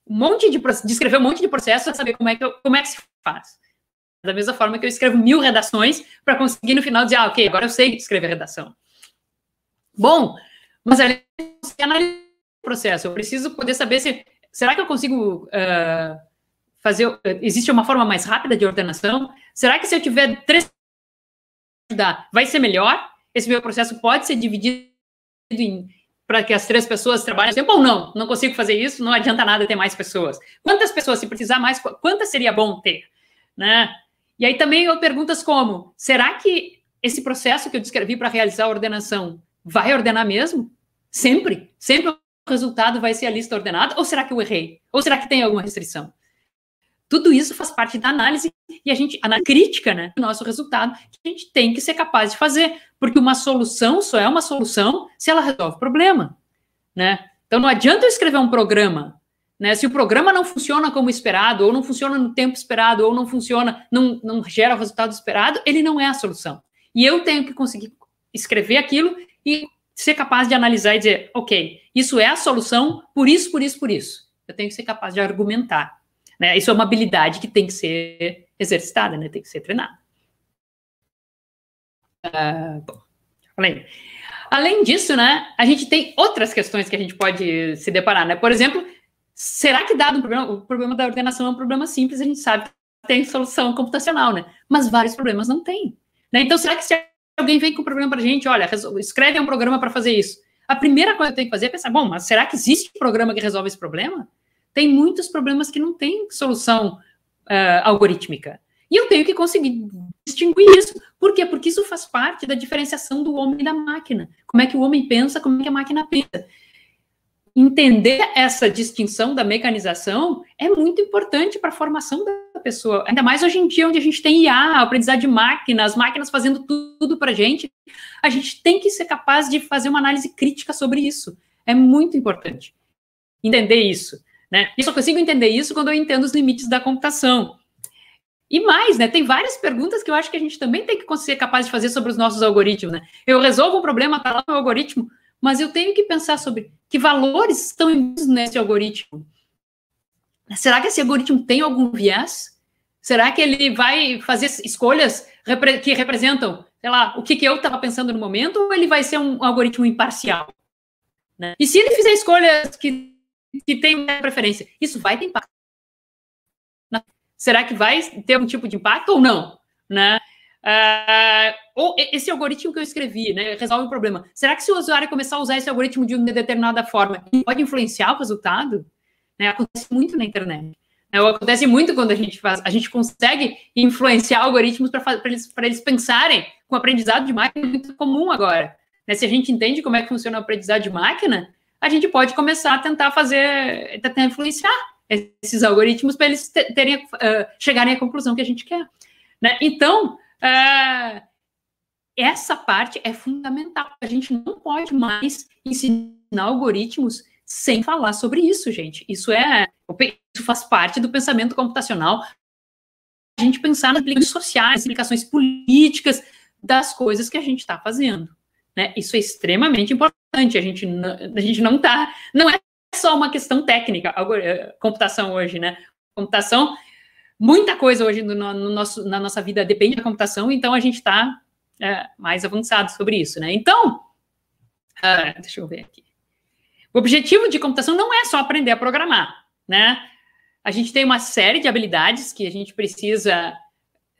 um monte de descrever um monte de processo para saber como é que eu, como é que se faz. Da mesma forma que eu escrevo mil redações para conseguir no final dizer, ah, ok, agora eu sei escrever redação. Bom, mas ali analisar o processo. Eu preciso poder saber se será que eu consigo uh, fazer. Existe uma forma mais rápida de ordenação? Será que se eu tiver três vai ser melhor? Esse meu processo pode ser dividido em para que as três pessoas trabalhem tempo ou não? Não consigo fazer isso, não adianta nada ter mais pessoas. Quantas pessoas, se precisar mais, quantas seria bom ter? Né? E aí também eu perguntas como: será que esse processo que eu descrevi para realizar a ordenação vai ordenar mesmo? Sempre? Sempre o resultado vai ser a lista ordenada? Ou será que eu errei? Ou será que tem alguma restrição? Tudo isso faz parte da análise e a gente, a crítica, né, do nosso resultado, que a gente tem que ser capaz de fazer, porque uma solução só é uma solução se ela resolve o problema, né? Então não adianta eu escrever um programa, né? Se o programa não funciona como esperado, ou não funciona no tempo esperado, ou não funciona, não, não gera o resultado esperado, ele não é a solução. E eu tenho que conseguir escrever aquilo e ser capaz de analisar e dizer, ok, isso é a solução, por isso, por isso, por isso. Eu tenho que ser capaz de argumentar. Né? Isso é uma habilidade que tem que ser exercitada, né? tem que ser treinada. Bom, falei. Além disso, né, a gente tem outras questões que a gente pode se deparar, né? Por exemplo, será que dado um problema, o problema da ordenação é um problema simples, a gente sabe que tem solução computacional, né? Mas vários problemas não tem. Né? Então, será que se alguém vem com um problema para a gente, olha, escreve um programa para fazer isso, a primeira coisa que eu tenho que fazer é pensar, bom, mas será que existe um programa que resolve esse problema? tem muitos problemas que não têm solução uh, algorítmica. E eu tenho que conseguir distinguir isso. Por quê? Porque isso faz parte da diferenciação do homem e da máquina. Como é que o homem pensa, como é que a máquina pensa. Entender essa distinção da mecanização é muito importante para a formação da pessoa. Ainda mais hoje em dia, onde a gente tem IA, aprendizado de máquina, as máquinas fazendo tudo para a gente. A gente tem que ser capaz de fazer uma análise crítica sobre isso. É muito importante entender isso. Né? E só consigo entender isso quando eu entendo os limites da computação. E mais, né? Tem várias perguntas que eu acho que a gente também tem que ser capaz de fazer sobre os nossos algoritmos, né? Eu resolvo um problema, tá lá no algoritmo, mas eu tenho que pensar sobre que valores estão nesse algoritmo. Será que esse algoritmo tem algum viés? Será que ele vai fazer escolhas que representam, sei lá, o que, que eu estava pensando no momento, ou ele vai ser um algoritmo imparcial? Né? E se ele fizer escolhas que que uma preferência. Isso vai ter impacto. Será que vai ter algum tipo de impacto ou não? Né? Uh, ou esse algoritmo que eu escrevi, né, resolve o problema. Será que se o usuário começar a usar esse algoritmo de uma determinada forma, pode influenciar o resultado? Né, acontece muito na internet. Né, acontece muito quando a gente faz, a gente consegue influenciar algoritmos para eles, eles pensarem com aprendizado de máquina muito comum agora. Né, se a gente entende como é que funciona o aprendizado de máquina, a gente pode começar a tentar fazer, tentar influenciar esses algoritmos para eles terem, uh, chegarem à conclusão que a gente quer. Né? Então, uh, essa parte é fundamental. A gente não pode mais ensinar algoritmos sem falar sobre isso, gente. Isso é, isso faz parte do pensamento computacional. A gente pensar nas implicações sociais, implicações políticas das coisas que a gente está fazendo. Né? Isso é extremamente importante. A gente não, a gente não está, não é só uma questão técnica, eh, computação hoje, né? Computação, muita coisa hoje no, no nosso, na nossa vida depende da computação, então a gente está é, mais avançado sobre isso, né? Então, uh, deixa eu ver aqui. O objetivo de computação não é só aprender a programar, né? A gente tem uma série de habilidades que a gente precisa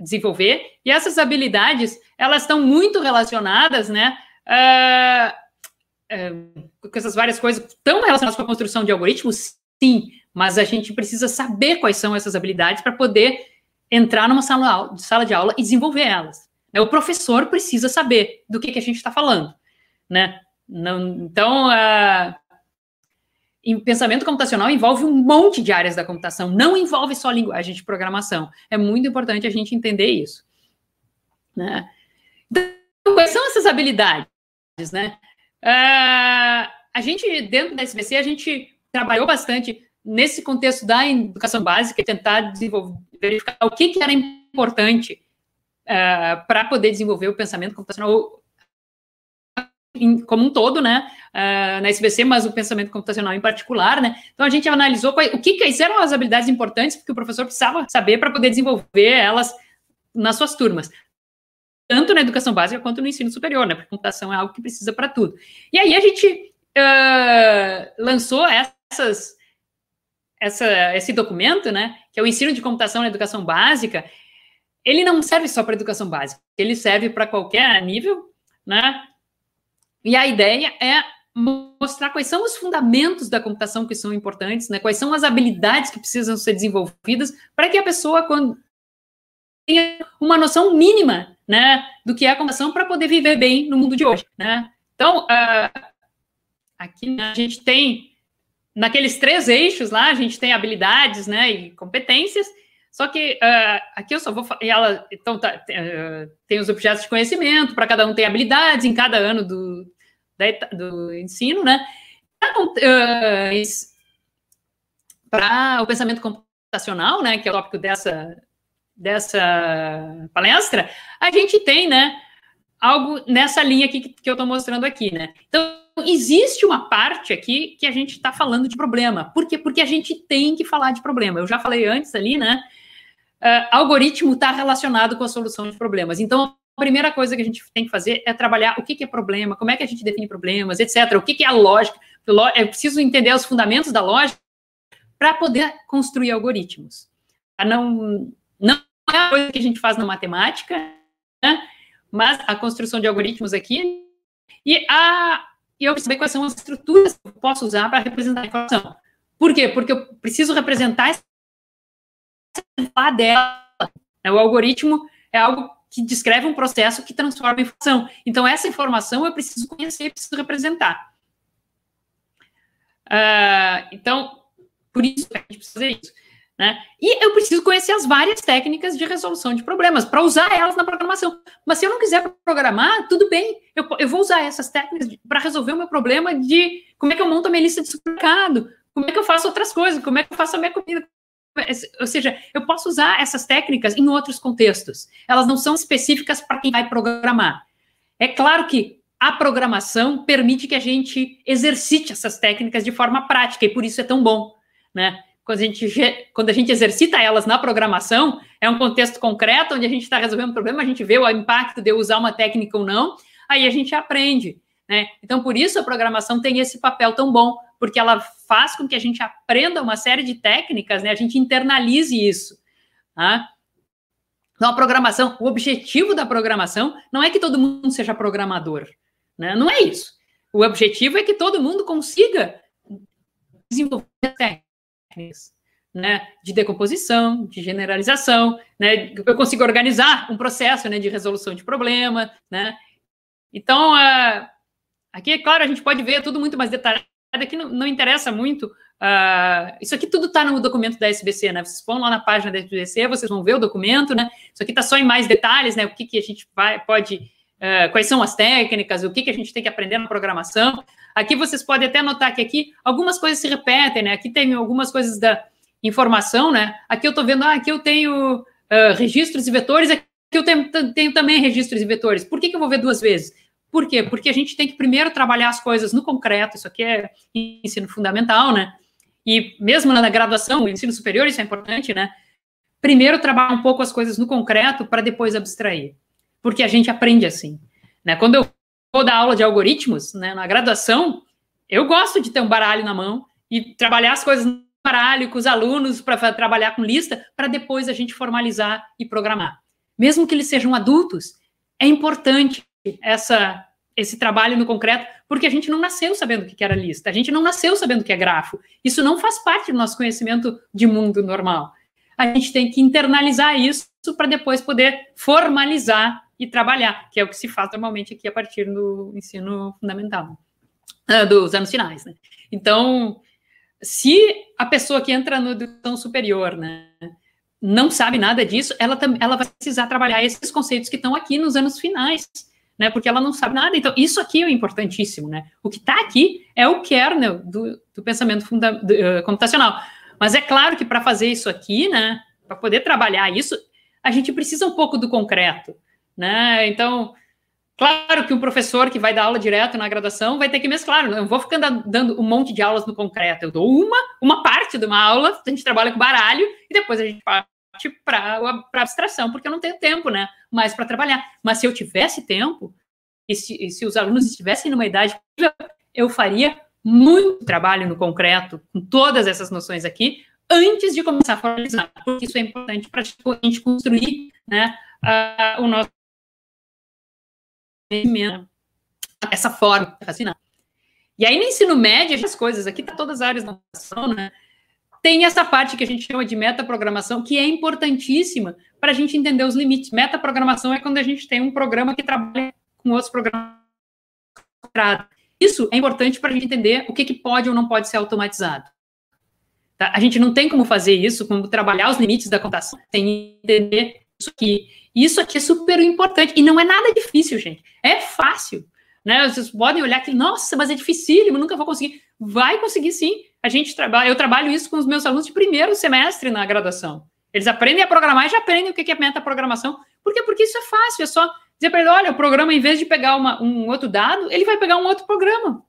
desenvolver, e essas habilidades, elas estão muito relacionadas, né, uh, com essas várias coisas estão relacionadas com a construção de algoritmos? Sim, mas a gente precisa saber quais são essas habilidades para poder entrar numa sala, sala de aula e desenvolver elas. Né? O professor precisa saber do que, que a gente está falando, né? Não, então, uh, em pensamento computacional envolve um monte de áreas da computação, não envolve só linguagem de programação. É muito importante a gente entender isso. Né? Então, quais são essas habilidades? Né? Uh, a gente, dentro da SBC, a gente trabalhou bastante nesse contexto da educação básica, tentar desenvolver, verificar o que, que era importante uh, para poder desenvolver o pensamento computacional como um todo, né, uh, na SBC, mas o pensamento computacional em particular, né. Então a gente analisou o que, que eram as habilidades importantes que o professor precisava saber para poder desenvolver elas nas suas turmas. Tanto na educação básica quanto no ensino superior, né? Porque computação é algo que precisa para tudo. E aí a gente uh, lançou essas, essa, esse documento, né? Que é o ensino de computação na educação básica. Ele não serve só para educação básica, ele serve para qualquer nível, né? E a ideia é mostrar quais são os fundamentos da computação que são importantes, né? Quais são as habilidades que precisam ser desenvolvidas para que a pessoa quando tenha uma noção mínima, né, do que é a computação para poder viver bem no mundo de hoje, né? Então, uh, aqui né, a gente tem naqueles três eixos lá, a gente tem habilidades, né, e competências. Só que uh, aqui eu só vou ela então tá, uh, tem os objetos de conhecimento para cada um tem habilidades em cada ano do, da, do ensino, né? Uh, para o pensamento computacional, né, que é o tópico dessa dessa palestra, a gente tem, né, algo nessa linha aqui que, que eu estou mostrando aqui, né? Então existe uma parte aqui que a gente está falando de problema. Por quê? Porque a gente tem que falar de problema. Eu já falei antes ali, né? uh, algoritmo está relacionado com a solução de problemas. Então, a primeira coisa que a gente tem que fazer é trabalhar o que, que é problema, como é que a gente define problemas, etc. O que, que é a lógica. É preciso entender os fundamentos da lógica para poder construir algoritmos. Não, não é a coisa que a gente faz na matemática, né? mas a construção de algoritmos aqui e a e eu saber quais são as estruturas que eu posso usar para representar a informação. Por quê? Porque eu preciso representar dela. Né? O algoritmo é algo que descreve um processo que transforma em informação. Então, essa informação eu preciso conhecer, preciso representar. Uh, então, por isso a gente precisa fazer isso. Né? E eu preciso conhecer as várias técnicas de resolução de problemas para usar elas na programação. Mas se eu não quiser programar, tudo bem, eu, eu vou usar essas técnicas para resolver o meu problema de como é que eu monto a minha lista de supermercado, como é que eu faço outras coisas, como é que eu faço a minha comida, ou seja, eu posso usar essas técnicas em outros contextos. Elas não são específicas para quem vai programar. É claro que a programação permite que a gente exercite essas técnicas de forma prática, e por isso é tão bom, né? Quando a gente, quando a gente exercita elas na programação, é um contexto concreto, onde a gente está resolvendo um problema, a gente vê o impacto de eu usar uma técnica ou não, aí a gente aprende. Né? Então, por isso a programação tem esse papel tão bom, porque ela faz com que a gente aprenda uma série de técnicas, né? A gente internalize isso. Tá? Então, a programação, o objetivo da programação não é que todo mundo seja programador, né? Não é isso. O objetivo é que todo mundo consiga desenvolver técnicas, né? De decomposição, de generalização, né? Eu consigo organizar um processo, né? De resolução de problema, né? Então, uh, aqui, é claro, a gente pode ver tudo muito mais detalhado aqui não, não interessa muito. Uh, isso aqui tudo está no documento da SBC, né? Vocês vão lá na página da SBC, vocês vão ver o documento, né? Isso aqui está só em mais detalhes, né? O que, que a gente vai, pode, uh, quais são as técnicas, o que, que a gente tem que aprender na programação. Aqui vocês podem até notar que aqui algumas coisas se repetem, né? Aqui tem algumas coisas da informação, né? Aqui eu estou vendo, ah, aqui eu tenho uh, registros e vetores, aqui eu tenho, tenho, também registros e vetores. Por que, que eu vou ver duas vezes? Por quê? Porque a gente tem que primeiro trabalhar as coisas no concreto, isso aqui é ensino fundamental, né? E mesmo na graduação, no ensino superior, isso é importante, né? Primeiro trabalhar um pouco as coisas no concreto para depois abstrair. Porque a gente aprende assim. Né? Quando eu vou dar aula de algoritmos, né, na graduação, eu gosto de ter um baralho na mão e trabalhar as coisas no baralho com os alunos para trabalhar com lista, para depois a gente formalizar e programar. Mesmo que eles sejam adultos, é importante essa esse trabalho no concreto, porque a gente não nasceu sabendo o que era lista, a gente não nasceu sabendo o que é grafo. Isso não faz parte do nosso conhecimento de mundo normal. A gente tem que internalizar isso para depois poder formalizar e trabalhar, que é o que se faz normalmente aqui a partir do ensino fundamental, uh, dos anos finais, né? Então, se a pessoa que entra no educação superior, né, não sabe nada disso, ela, ela vai precisar trabalhar esses conceitos que estão aqui nos anos finais, né? Porque ela não sabe nada. Então, isso aqui é importantíssimo, né? O que está aqui é o kernel do, do pensamento funda, do, uh, computacional. Mas é claro que para fazer isso aqui, né? Para poder trabalhar isso, a gente precisa um pouco do concreto, né? Então, claro que um professor que vai dar aula direto na graduação vai ter que mesclar. Não vou ficar dando um monte de aulas no concreto. Eu dou uma, uma parte de uma aula, a gente trabalha com baralho e depois a gente parte para abstração, porque eu não tenho tempo, né? Mais para trabalhar. Mas se eu tivesse tempo, e se, e se os alunos estivessem numa idade, eu faria muito trabalho no concreto, com todas essas noções aqui, antes de começar a formalizar, porque isso é importante para a gente construir né, o nosso essa forma fascinante. E aí, no ensino médio, as coisas, aqui tá todas as áreas da educação, né? Tem essa parte que a gente chama de metaprogramação, que é importantíssima para a gente entender os limites. Metaprogramação é quando a gente tem um programa que trabalha com outros programas. Isso é importante para a gente entender o que, que pode ou não pode ser automatizado. Tá? A gente não tem como fazer isso, como trabalhar os limites da computação, sem entender isso aqui. Isso aqui é super importante e não é nada difícil, gente. É fácil. Né? Vocês podem olhar que, nossa, mas é dificílimo, nunca vou conseguir. Vai conseguir sim. A gente trabalha, eu trabalho isso com os meus alunos de primeiro semestre na graduação. Eles aprendem a programar e já aprendem o que é metaprogramação. Por quê? Porque isso é fácil, é só dizer para ele, olha, o programa, em vez de pegar uma, um outro dado, ele vai pegar um outro programa.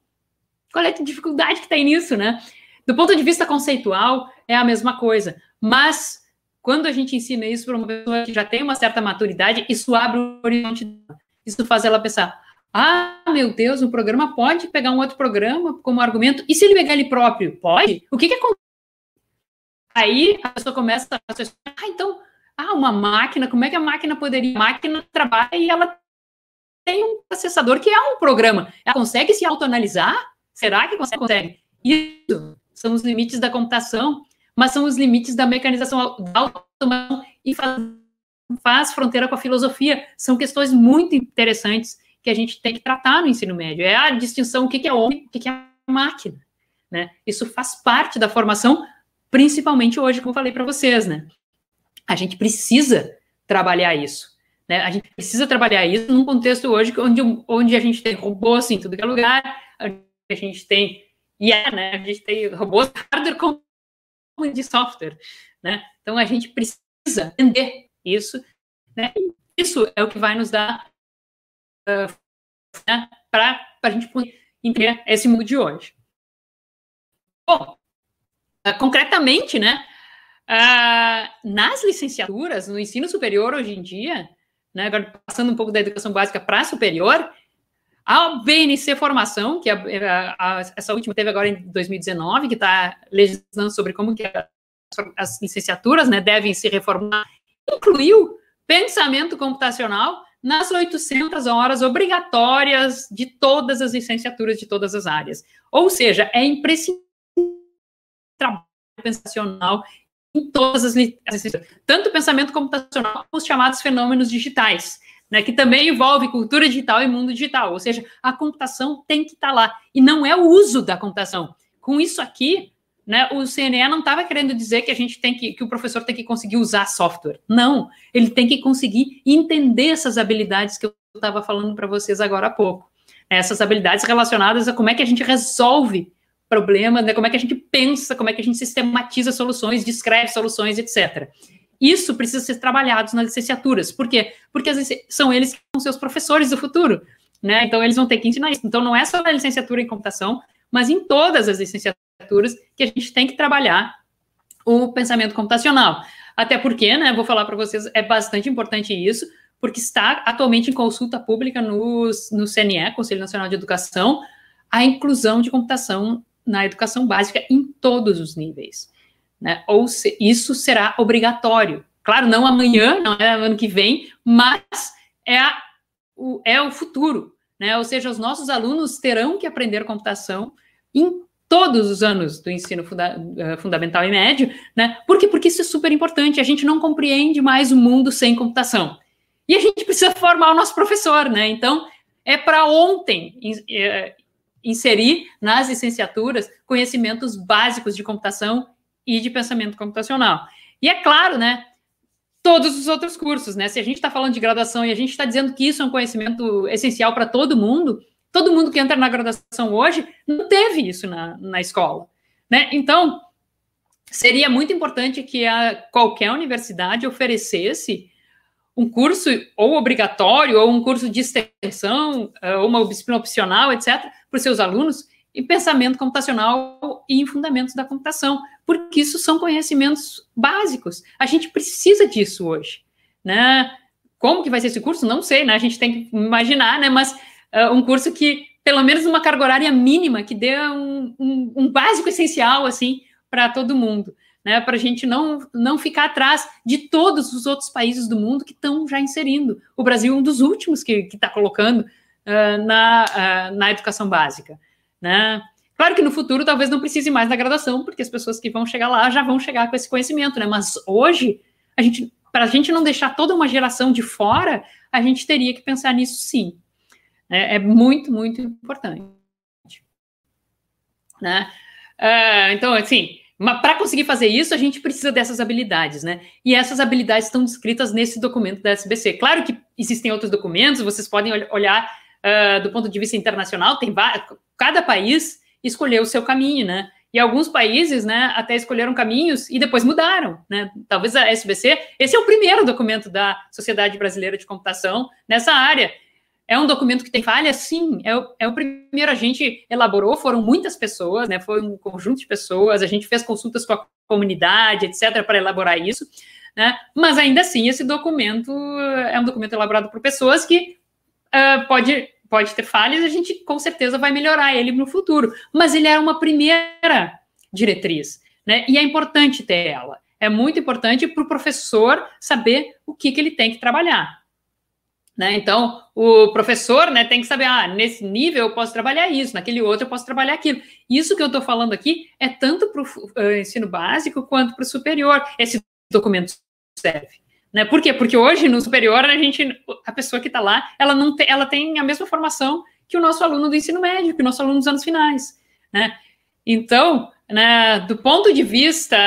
Qual é a dificuldade que tem nisso, né? Do ponto de vista conceitual, é a mesma coisa. Mas, quando a gente ensina isso para uma pessoa que já tem uma certa maturidade, isso abre o horizonte. Isso faz ela pensar, ah, meu Deus, um programa pode pegar um outro programa como argumento. E se ele pegar ele próprio? Pode? O que, que acontece? Aí a pessoa começa a ah, então, ah, uma máquina, como é que a máquina poderia? A máquina trabalha e ela tem um processador que é um programa. Ela consegue se autoanalisar? Será que consegue? Isso são os limites da computação, mas são os limites da mecanização da automação e faz, faz fronteira com a filosofia. São questões muito interessantes que a gente tem que tratar no ensino médio. É a distinção o que é homem, o que é máquina. Né? Isso faz parte da formação, principalmente hoje, como eu falei para vocês. Né? A gente precisa trabalhar isso. Né? A gente precisa trabalhar isso num contexto hoje onde, onde a gente tem robôs em tudo que é lugar, a gente tem IA, né? a gente tem robôs hardware de software. Né? Então a gente precisa entender isso. Né? Isso é o que vai nos dar uh, né, para a gente entender esse mundo de hoje. Bom, uh, concretamente, né, uh, nas licenciaturas, no ensino superior hoje em dia, né, agora passando um pouco da educação básica para superior, a BNC Formação, que a, a, a, essa última teve agora em 2019, que está legislando sobre como que as licenciaturas né, devem se reformar, incluiu pensamento computacional nas 800 horas obrigatórias de todas as licenciaturas de todas as áreas. Ou seja, é imprescindível trabalho pensacional em todas as licenciaturas, tanto pensamento computacional como os chamados fenômenos digitais, né, que também envolve cultura digital e mundo digital, ou seja, a computação tem que estar tá lá, e não é o uso da computação. Com isso aqui, né, o CNE não estava querendo dizer que a gente tem que, que o professor tem que conseguir usar software. Não, ele tem que conseguir entender essas habilidades que eu estava falando para vocês agora há pouco. Essas habilidades relacionadas a como é que a gente resolve problemas, né, como é que a gente pensa, como é que a gente sistematiza soluções, descreve soluções, etc. Isso precisa ser trabalhado nas licenciaturas. Por quê? Porque são eles que são seus professores do futuro. Né? Então, eles vão ter que ensinar isso. Então, não é só na licenciatura em computação, mas em todas as licenciaturas que a gente tem que trabalhar o pensamento computacional. Até porque, né, vou falar para vocês, é bastante importante isso, porque está atualmente em consulta pública no, no CNE, Conselho Nacional de Educação, a inclusão de computação na educação básica em todos os níveis. Né? Ou se, isso será obrigatório. Claro, não amanhã, não é ano que vem, mas é, a, o, é o futuro. né? Ou seja, os nossos alunos terão que aprender computação em todos os anos do ensino funda uh, fundamental e médio, né? Por quê? Porque isso é super importante. A gente não compreende mais o mundo sem computação. E a gente precisa formar o nosso professor, né? Então, é para ontem é, inserir nas licenciaturas conhecimentos básicos de computação e de pensamento computacional. E é claro, né? Todos os outros cursos, né? Se a gente está falando de graduação e a gente está dizendo que isso é um conhecimento essencial para todo mundo, todo mundo que entra na graduação hoje não teve isso na, na escola, né? Então, seria muito importante que a, qualquer universidade oferecesse um curso ou obrigatório, ou um curso de extensão, eh, ou uma disciplina opcional, etc., para os seus alunos, em pensamento computacional e em fundamentos da computação, porque isso são conhecimentos básicos. A gente precisa disso hoje, né? Como que vai ser esse curso? Não sei, né? A gente tem que imaginar, né? Mas uh, um curso que, pelo menos uma carga horária mínima, que dê um, um, um básico essencial, assim, para todo mundo né, para a gente não, não ficar atrás de todos os outros países do mundo que estão já inserindo. O Brasil é um dos últimos que está colocando uh, na, uh, na educação básica. Né? Claro que no futuro talvez não precise mais da graduação, porque as pessoas que vão chegar lá já vão chegar com esse conhecimento, né? Mas hoje, a gente, para a gente não deixar toda uma geração de fora, a gente teria que pensar nisso sim. É, é muito, muito importante. Né? Uh, então, assim, para conseguir fazer isso, a gente precisa dessas habilidades, né? E essas habilidades estão descritas nesse documento da SBC. Claro que existem outros documentos, vocês podem olhar uh, do ponto de vista internacional, tem cada país escolheu o seu caminho, né? E alguns países, né, até escolheram caminhos e depois mudaram, né? Talvez a SBC, esse é o primeiro documento da Sociedade Brasileira de Computação nessa área. É um documento que tem falha? Sim. É o, é o primeiro a gente elaborou, foram muitas pessoas, né? Foi um conjunto de pessoas, a gente fez consultas com a comunidade, etc., para elaborar isso, né? Mas ainda assim, esse documento é um documento elaborado por pessoas que uh, pode, pode ter falhas a gente com certeza vai melhorar ele no futuro. Mas ele é uma primeira diretriz, né? E é importante ter ela. É muito importante para o professor saber o que, que ele tem que trabalhar. Né? Então, o professor né, tem que saber, ah, nesse nível eu posso trabalhar isso, naquele outro eu posso trabalhar aquilo. Isso que eu estou falando aqui é tanto para o uh, ensino básico quanto para o superior. Esse documento serve. Né? Por quê? Porque hoje, no superior, a gente, a pessoa que está lá, ela não tem, ela tem a mesma formação que o nosso aluno do ensino médio, que o nosso aluno dos anos finais. Né? Então, né, do ponto de vista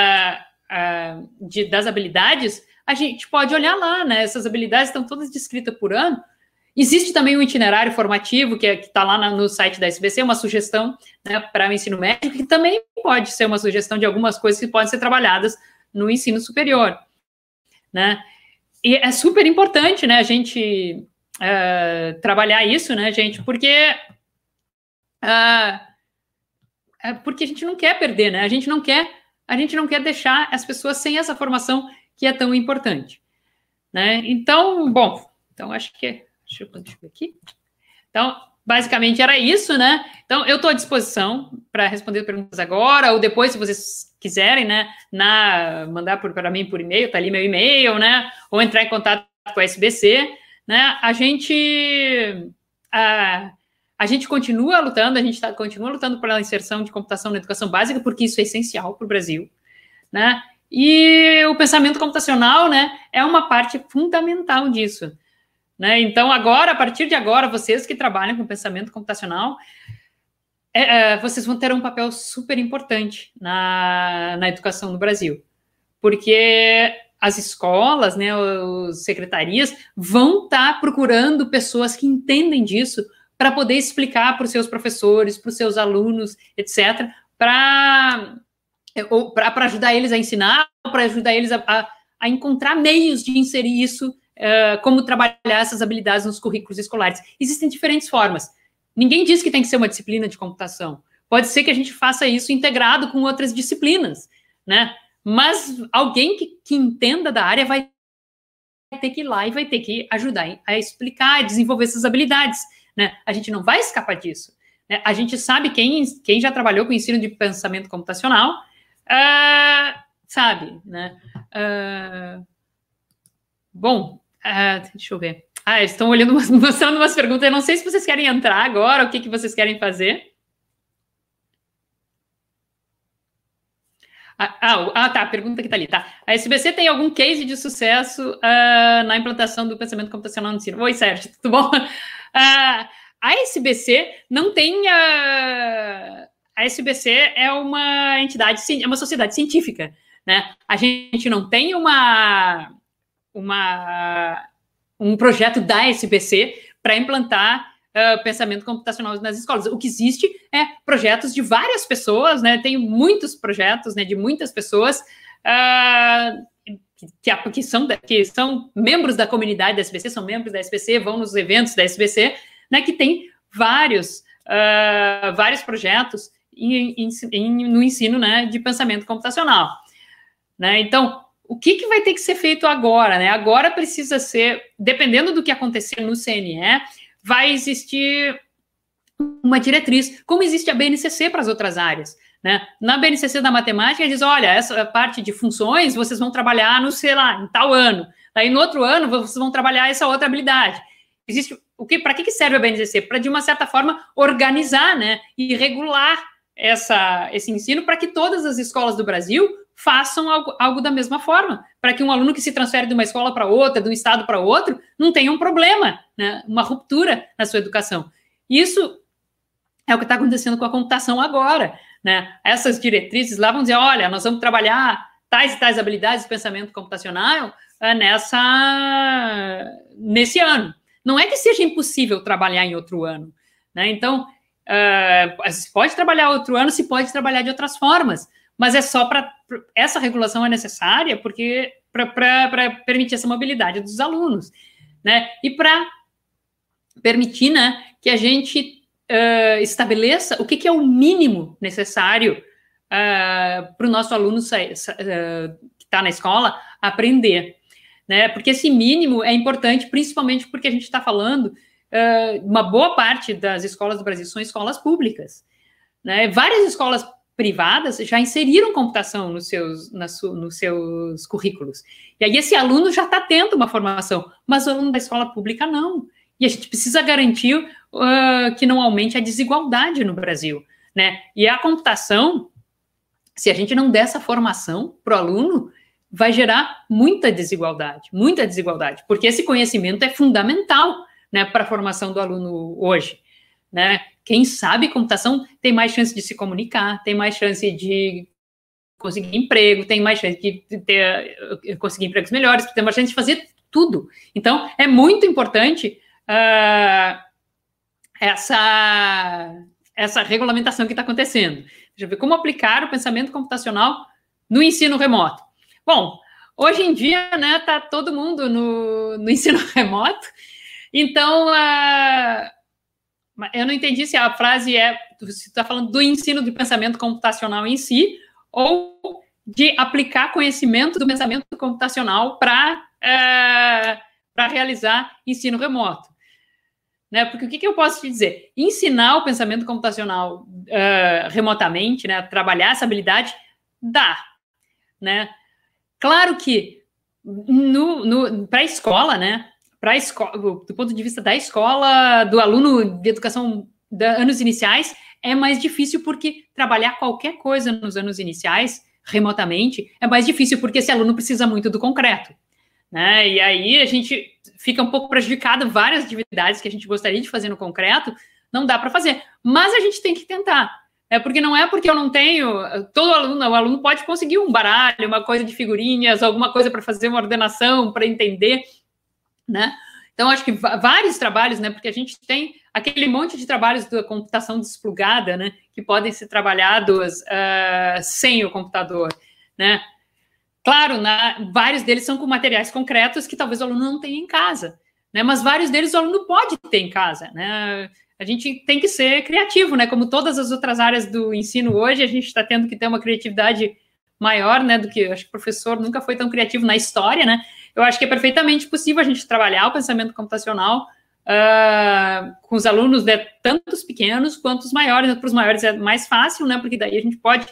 uh, de, das habilidades, a gente pode olhar lá, né? Essas habilidades estão todas descritas por ano. Existe também um itinerário formativo que é, está lá no site da SBC, uma sugestão né, para o ensino médio, que também pode ser uma sugestão de algumas coisas que podem ser trabalhadas no ensino superior. Né? E é super importante né, a gente uh, trabalhar isso, né, gente? Porque, uh, é porque a gente não quer perder, né? A gente não quer, a gente não quer deixar as pessoas sem essa formação que é tão importante. Né? Então, bom, então acho que. Deixa eu, deixa eu ver aqui. Então, basicamente era isso, né? Então, eu estou à disposição para responder perguntas agora, ou depois, se vocês quiserem, né? Na, mandar para mim por e-mail, tá ali meu e-mail, né? Ou entrar em contato com a SBC, né? A gente. A, a gente continua lutando, a gente tá, continua lutando pela inserção de computação na educação básica, porque isso é essencial para o Brasil, né? E o pensamento computacional, né, é uma parte fundamental disso. Né? Então, agora, a partir de agora, vocês que trabalham com pensamento computacional, é, é, vocês vão ter um papel super importante na, na educação no Brasil. Porque as escolas, né, as secretarias, vão estar tá procurando pessoas que entendem disso para poder explicar para os seus professores, para os seus alunos, etc., para é, para ajudar eles a ensinar, para ajudar eles a, a, a, encontrar meios de inserir isso, uh, como trabalhar essas habilidades nos currículos escolares. Existem diferentes formas. Ninguém diz que tem que ser uma disciplina de computação. Pode ser que a gente faça isso integrado com outras disciplinas, né? Mas alguém que, que entenda da área vai ter que ir lá e vai ter que ajudar a explicar, a desenvolver essas habilidades, né? A gente não vai escapar disso. Né? A gente sabe quem, quem já trabalhou com ensino de pensamento computacional Uh, sabe, né? Uh, bom, uh, deixa eu ver. Ah, estão olhando, umas, mostrando umas perguntas. Eu não sei se vocês querem entrar agora, o que, que vocês querem fazer. Ah, ah, ah, tá, a pergunta que tá ali, tá. A SBC tem algum case de sucesso uh, na implantação do pensamento computacional no ensino? Oi, Sérgio, tudo bom? Uh, a SBC não tem. Uh, a SBC é uma entidade, é uma sociedade científica, né? A gente não tem uma, uma um projeto da SBC para implantar uh, pensamento computacional nas escolas. O que existe é projetos de várias pessoas, né? Tem muitos projetos, né, de muitas pessoas uh, que, que, são, que são membros da comunidade da SBC, são membros da SBC, vão nos eventos da SBC, né, que tem vários, uh, vários projetos em, em, em, no ensino né, de pensamento computacional. Né? Então, o que, que vai ter que ser feito agora? Né? Agora precisa ser, dependendo do que acontecer no CNE, vai existir uma diretriz, como existe a BNCC para as outras áreas. Né? Na BNCC da matemática, diz: olha, essa parte de funções vocês vão trabalhar no, sei lá, em tal ano. Aí no outro ano vocês vão trabalhar essa outra habilidade. Existe o que? Para que, serve a BNCC? Para de uma certa forma organizar, né, e regular essa, esse ensino para que todas as escolas do Brasil façam algo, algo da mesma forma, para que um aluno que se transfere de uma escola para outra, de um estado para outro, não tenha um problema, né, uma ruptura na sua educação. Isso é o que está acontecendo com a computação agora. Né? Essas diretrizes lá vão dizer: olha, nós vamos trabalhar tais e tais habilidades de pensamento computacional é, nessa, nesse ano. Não é que seja impossível trabalhar em outro ano. Né? Então, uh, se pode trabalhar outro ano, se pode trabalhar de outras formas mas é só para essa regulação é necessária porque para permitir essa mobilidade dos alunos, né? E para permitir, né, que a gente uh, estabeleça o que, que, é o mínimo necessário uh, para o nosso aluno uh, que está na escola aprender, né? Porque esse mínimo é importante, principalmente porque a gente está falando uma boa parte das escolas do Brasil são escolas públicas, né? Várias escolas privadas já inseriram computação nos seus, nas, nos seus currículos. E aí esse aluno já está tendo uma formação, mas o aluno da escola pública não. E a gente precisa garantir uh, que não aumente a desigualdade no Brasil. Né? E a computação, se a gente não der essa formação para o aluno, vai gerar muita desigualdade, muita desigualdade, porque esse conhecimento é fundamental né, para a formação do aluno hoje. Né? Quem sabe computação tem mais chance de se comunicar, tem mais chance de conseguir emprego, tem mais chance de ter, eh, conseguir empregos melhores, tem mais chance de fazer tudo. Então, é muito importante uh, essa, essa regulamentação que está acontecendo. Deixa eu ver como aplicar o pensamento computacional no ensino remoto. Bom, hoje em dia, né, tá todo mundo no, no ensino remoto, então, uh, eu não entendi se a frase é se está falando do ensino de pensamento computacional em si ou de aplicar conhecimento do pensamento computacional para é, para realizar ensino remoto. Né? Porque o que, que, eu posso te dizer? Ensinar o pensamento computacional uh, remotamente, né? trabalhar essa habilidade, dá. Né? Claro que no, no para a escola, né? Para escola, do ponto de vista da escola, do aluno de educação de anos iniciais, é mais difícil porque trabalhar qualquer coisa nos anos iniciais, remotamente, é mais difícil porque esse aluno precisa muito do concreto. Né? E aí a gente fica um pouco prejudicado, várias atividades que a gente gostaria de fazer no concreto, não dá para fazer. Mas a gente tem que tentar. É porque não é porque eu não tenho. Todo aluno, o aluno pode conseguir um baralho, uma coisa de figurinhas, alguma coisa para fazer uma ordenação, para entender né? Então, acho que vários trabalhos, né? Porque a gente tem aquele monte de trabalhos da computação desplugada, né? Que podem ser trabalhados uh, sem o computador, né? Claro, na, vários deles são com materiais concretos que talvez o aluno não tenha em casa, né? Mas vários deles o aluno pode ter em casa, né? A gente tem que ser criativo, né? Como todas as outras áreas do ensino hoje, a gente está tendo que ter uma criatividade maior, né? Do que acho que o professor nunca foi tão criativo na história, né? Eu acho que é perfeitamente possível a gente trabalhar o pensamento computacional uh, com os alunos, né, tanto os pequenos quanto os maiores. Para os maiores é mais fácil, né, porque daí a gente pode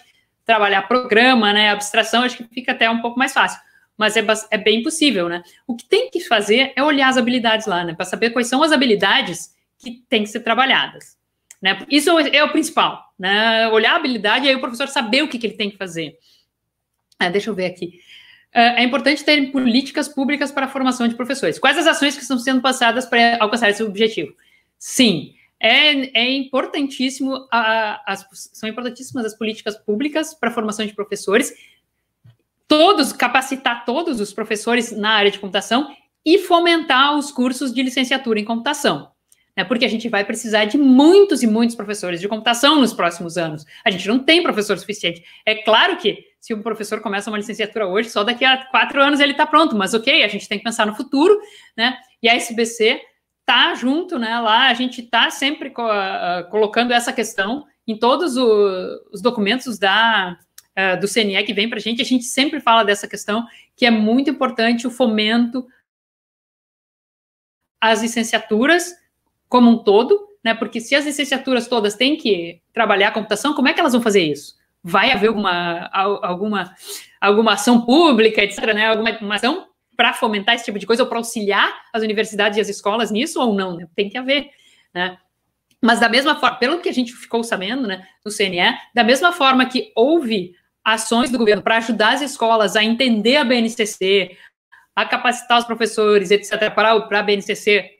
trabalhar programa, né, abstração, acho que fica até um pouco mais fácil. mas é, é bem possível, né? O que tem que fazer é olhar as habilidades lá, né? Para saber quais são as habilidades que têm que ser trabalhadas. Né? Isso é o principal, né? Olhar a habilidade e aí o professor saber o que, que ele tem que fazer. Ah, deixa eu ver aqui. Uh, é importante ter políticas públicas para a formação de professores. Quais as ações que estão sendo passadas para alcançar esse objetivo? Sim, é, é importantíssimo, a, as, são importantíssimas as políticas públicas para a formação de professores, todos, capacitar todos os professores na área de computação e fomentar os cursos de licenciatura em computação. Né, porque a gente vai precisar de muitos e muitos professores de computação nos próximos anos. A gente não tem professor suficiente. É claro que se um professor começa uma licenciatura hoje, só daqui a quatro anos ele está pronto, mas ok, a gente tem que pensar no futuro, né? E a SBC tá junto, né? Lá a gente está sempre co uh, colocando essa questão em todos o, os documentos da, uh, do CNE que vem para a gente. A gente sempre fala dessa questão que é muito importante o fomento às licenciaturas como um todo, né? Porque se as licenciaturas todas têm que trabalhar a computação, como é que elas vão fazer isso? Vai haver alguma, alguma, alguma ação pública, etc., né? Alguma ação para fomentar esse tipo de coisa ou para auxiliar as universidades e as escolas nisso ou não, né? Tem que haver, né? Mas da mesma forma, pelo que a gente ficou sabendo, né, do CNE, da mesma forma que houve ações do governo para ajudar as escolas a entender a BNCC, a capacitar os professores, etc., para, a BNCC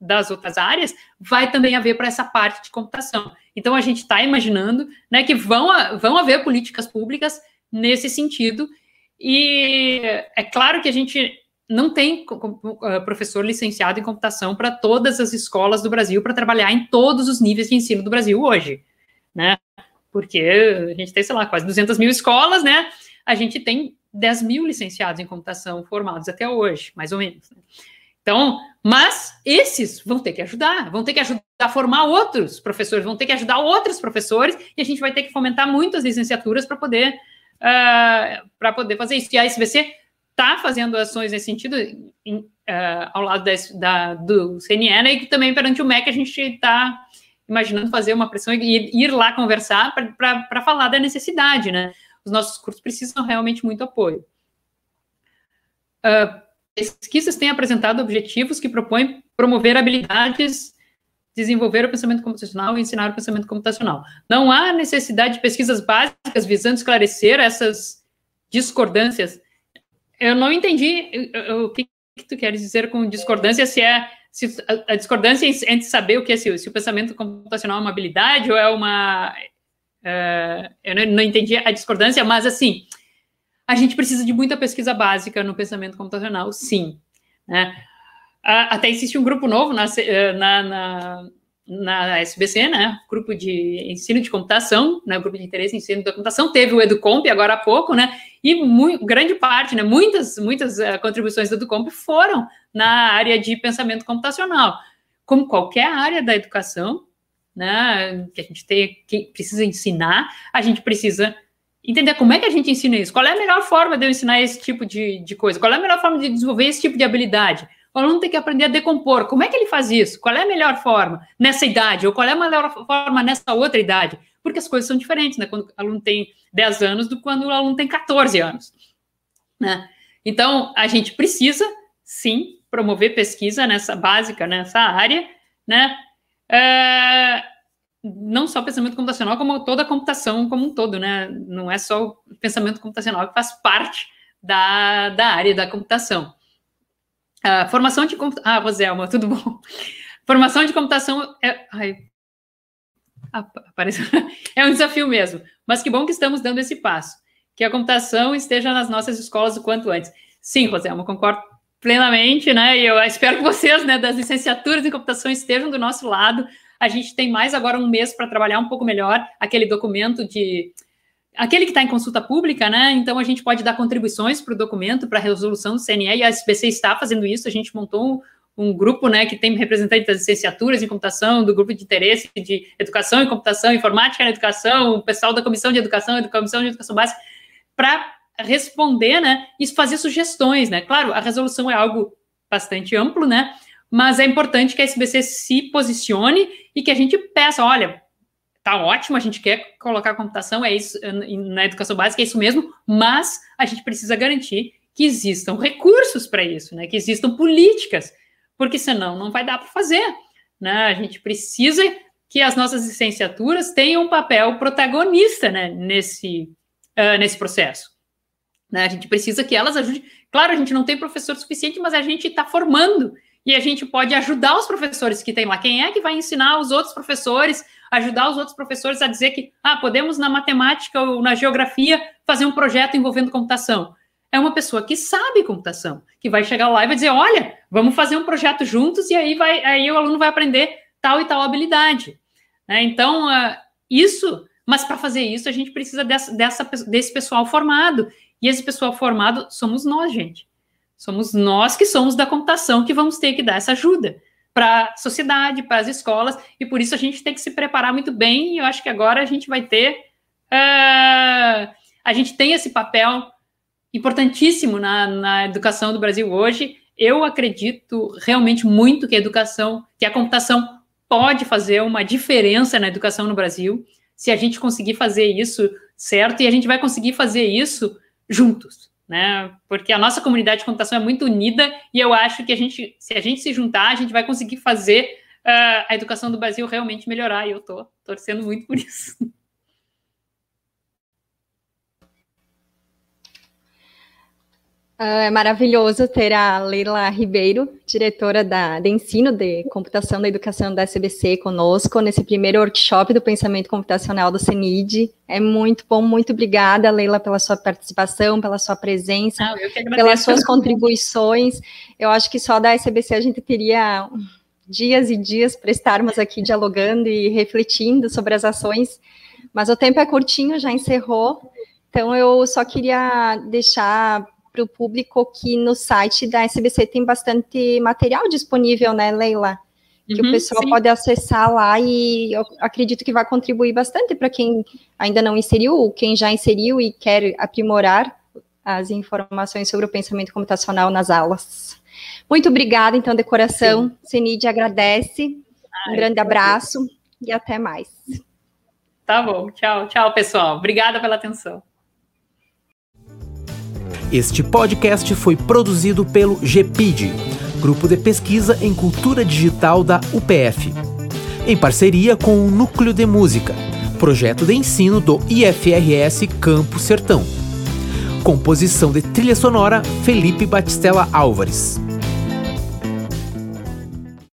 das outras áreas, vai também haver para essa parte de computação. Então, a gente está imaginando né, que vão, vão haver políticas públicas nesse sentido, e é claro que a gente não tem uh, professor licenciado em computação para todas as escolas do Brasil para trabalhar em todos os níveis de ensino do Brasil hoje, né? Porque a gente tem, sei lá, quase 200 mil escolas, né? A gente tem 10 mil licenciados em computação formados até hoje, mais ou menos. Né? Então, mas esses vão ter que ajudar, vão ter que ajudar a formar outros professores, vão ter que ajudar outros professores, e a gente vai ter que fomentar muitas licenciaturas para poder uh, para poder fazer isso. E a SBC está fazendo ações nesse sentido em, uh, ao lado da, da, do né, e também perante o MEC a gente está imaginando fazer uma pressão e ir, ir lá conversar para falar da necessidade, né? Os nossos cursos precisam realmente muito apoio. Uh, pesquisas têm apresentado objetivos que propõem promover habilidades desenvolver o pensamento computacional e ensinar o pensamento computacional. Não há necessidade de pesquisas básicas visando esclarecer essas discordâncias. Eu não entendi o que, tu queres dizer com discordância, se é se a, discordância entre saber o que é se, se, o pensamento computacional é uma habilidade ou é uma uh, eu não entendi a discordância, mas assim a gente precisa de muita pesquisa básica no pensamento computacional, sim. Né? até existe um grupo novo na, eh, na, na, na, SBC, né? Grupo de ensino de computação, né? Grupo de interesse em ensino da computação. Teve o Educomp agora há pouco, né? E muito, grande parte, né? Muitas, muitas uh, contribuições do Educomp foram na área de pensamento computacional. Como qualquer área da educação, né? Que a gente tem, que precisa ensinar, a gente precisa entender como é que a gente ensina isso. Qual é a melhor forma de eu ensinar esse tipo de, de coisa? Qual é a melhor forma de desenvolver esse tipo de habilidade? O aluno tem que aprender a decompor. Como é que ele faz isso? Qual é a melhor forma nessa idade? Ou qual é a melhor forma nessa outra idade? Porque as coisas são diferentes, né? Quando o aluno tem 10 anos do quando o aluno tem 14 anos. Né? Então, a gente precisa, sim, promover pesquisa nessa básica, nessa área, né? É, não só pensamento computacional, como toda a computação como um todo, né? Não é só o pensamento computacional que faz parte da, da área da computação. Uh, formação de Ah, Roselma, tudo bom? Formação de computação é. Ai, apareceu. é um desafio mesmo. Mas que bom que estamos dando esse passo. Que a computação esteja nas nossas escolas o quanto antes. Sim, Roselma, concordo plenamente, né? E eu espero que vocês, né, das licenciaturas em computação estejam do nosso lado. A gente tem mais agora um mês para trabalhar um pouco melhor aquele documento de aquele que está em consulta pública, né? Então a gente pode dar contribuições para o documento, para a resolução do CNE, e a SBC está fazendo isso. A gente montou um, um, grupo, né, que tem representantes das licenciaturas em computação, do grupo de interesse de educação em computação, informática na educação, o pessoal da comissão de educação, da comissão de educação básica, para responder, né, e fazer sugestões, né? Claro, a resolução é algo bastante amplo, né? Mas é importante que a SBC se posicione e que a gente peça, olha, tá ótimo, a gente quer colocar computação, é isso, na educação básica, é isso mesmo, mas a gente precisa garantir que existam recursos para isso, né? Que existam políticas, porque senão não vai dar para fazer, né? A gente precisa que as nossas licenciaturas tenham um papel protagonista, né? Nesse uh, nesse processo, né? A gente precisa que elas ajudem. Claro, a gente não tem professor suficiente, mas a gente está formando e a gente pode ajudar os professores que tem lá. Quem é que vai ensinar os outros professores, ajudar os outros professores a dizer que, ah, podemos na matemática ou na geografia fazer um projeto envolvendo computação? É uma pessoa que sabe computação, que vai chegar lá e vai dizer, olha, vamos fazer um projeto juntos e aí, vai, aí o aluno vai aprender tal e tal habilidade. Né? Então, uh, isso, mas para fazer isso a gente precisa dessa, dessa, desse pessoal formado. E esse pessoal formado somos nós, gente. Somos nós que somos da computação que vamos ter que dar essa ajuda para a sociedade, para as escolas, e por isso a gente tem que se preparar muito bem, e eu acho que agora a gente vai ter. Uh, a gente tem esse papel importantíssimo na, na educação do Brasil hoje. Eu acredito realmente muito que a educação, que a computação pode fazer uma diferença na educação no Brasil, se a gente conseguir fazer isso certo, e a gente vai conseguir fazer isso juntos né? Porque a nossa comunidade de computação é muito unida e eu acho que a gente, se a gente se juntar, a gente vai conseguir fazer uh, a educação do Brasil realmente melhorar. E eu estou torcendo muito por isso. é maravilhoso ter a Leila Ribeiro, diretora da, de ensino de computação da educação da SBC, conosco nesse primeiro workshop do pensamento computacional do CENID. É muito bom, muito obrigada, Leila, pela sua participação, pela sua presença, ah, pelas suas contribuições. Eu acho que só da SBC a gente teria dias e dias para estarmos aqui dialogando e refletindo sobre as ações, mas o tempo é curtinho, já encerrou. Então, eu só queria deixar para o público que no site da SBC tem bastante material disponível, né, Leila? Que uhum, o pessoal sim. pode acessar lá e eu acredito que vai contribuir bastante para quem ainda não inseriu, ou quem já inseriu e quer aprimorar as informações sobre o pensamento computacional nas aulas. Muito obrigada, então, de coração. Cenide agradece. Ai, um grande abraço e até mais. Tá bom. Tchau, tchau, pessoal. Obrigada pela atenção. Este podcast foi produzido pelo GPID, Grupo de Pesquisa em Cultura Digital da UPF, em parceria com o Núcleo de Música, projeto de ensino do IFRS Campo Sertão. Composição de trilha sonora Felipe Batistella Álvares.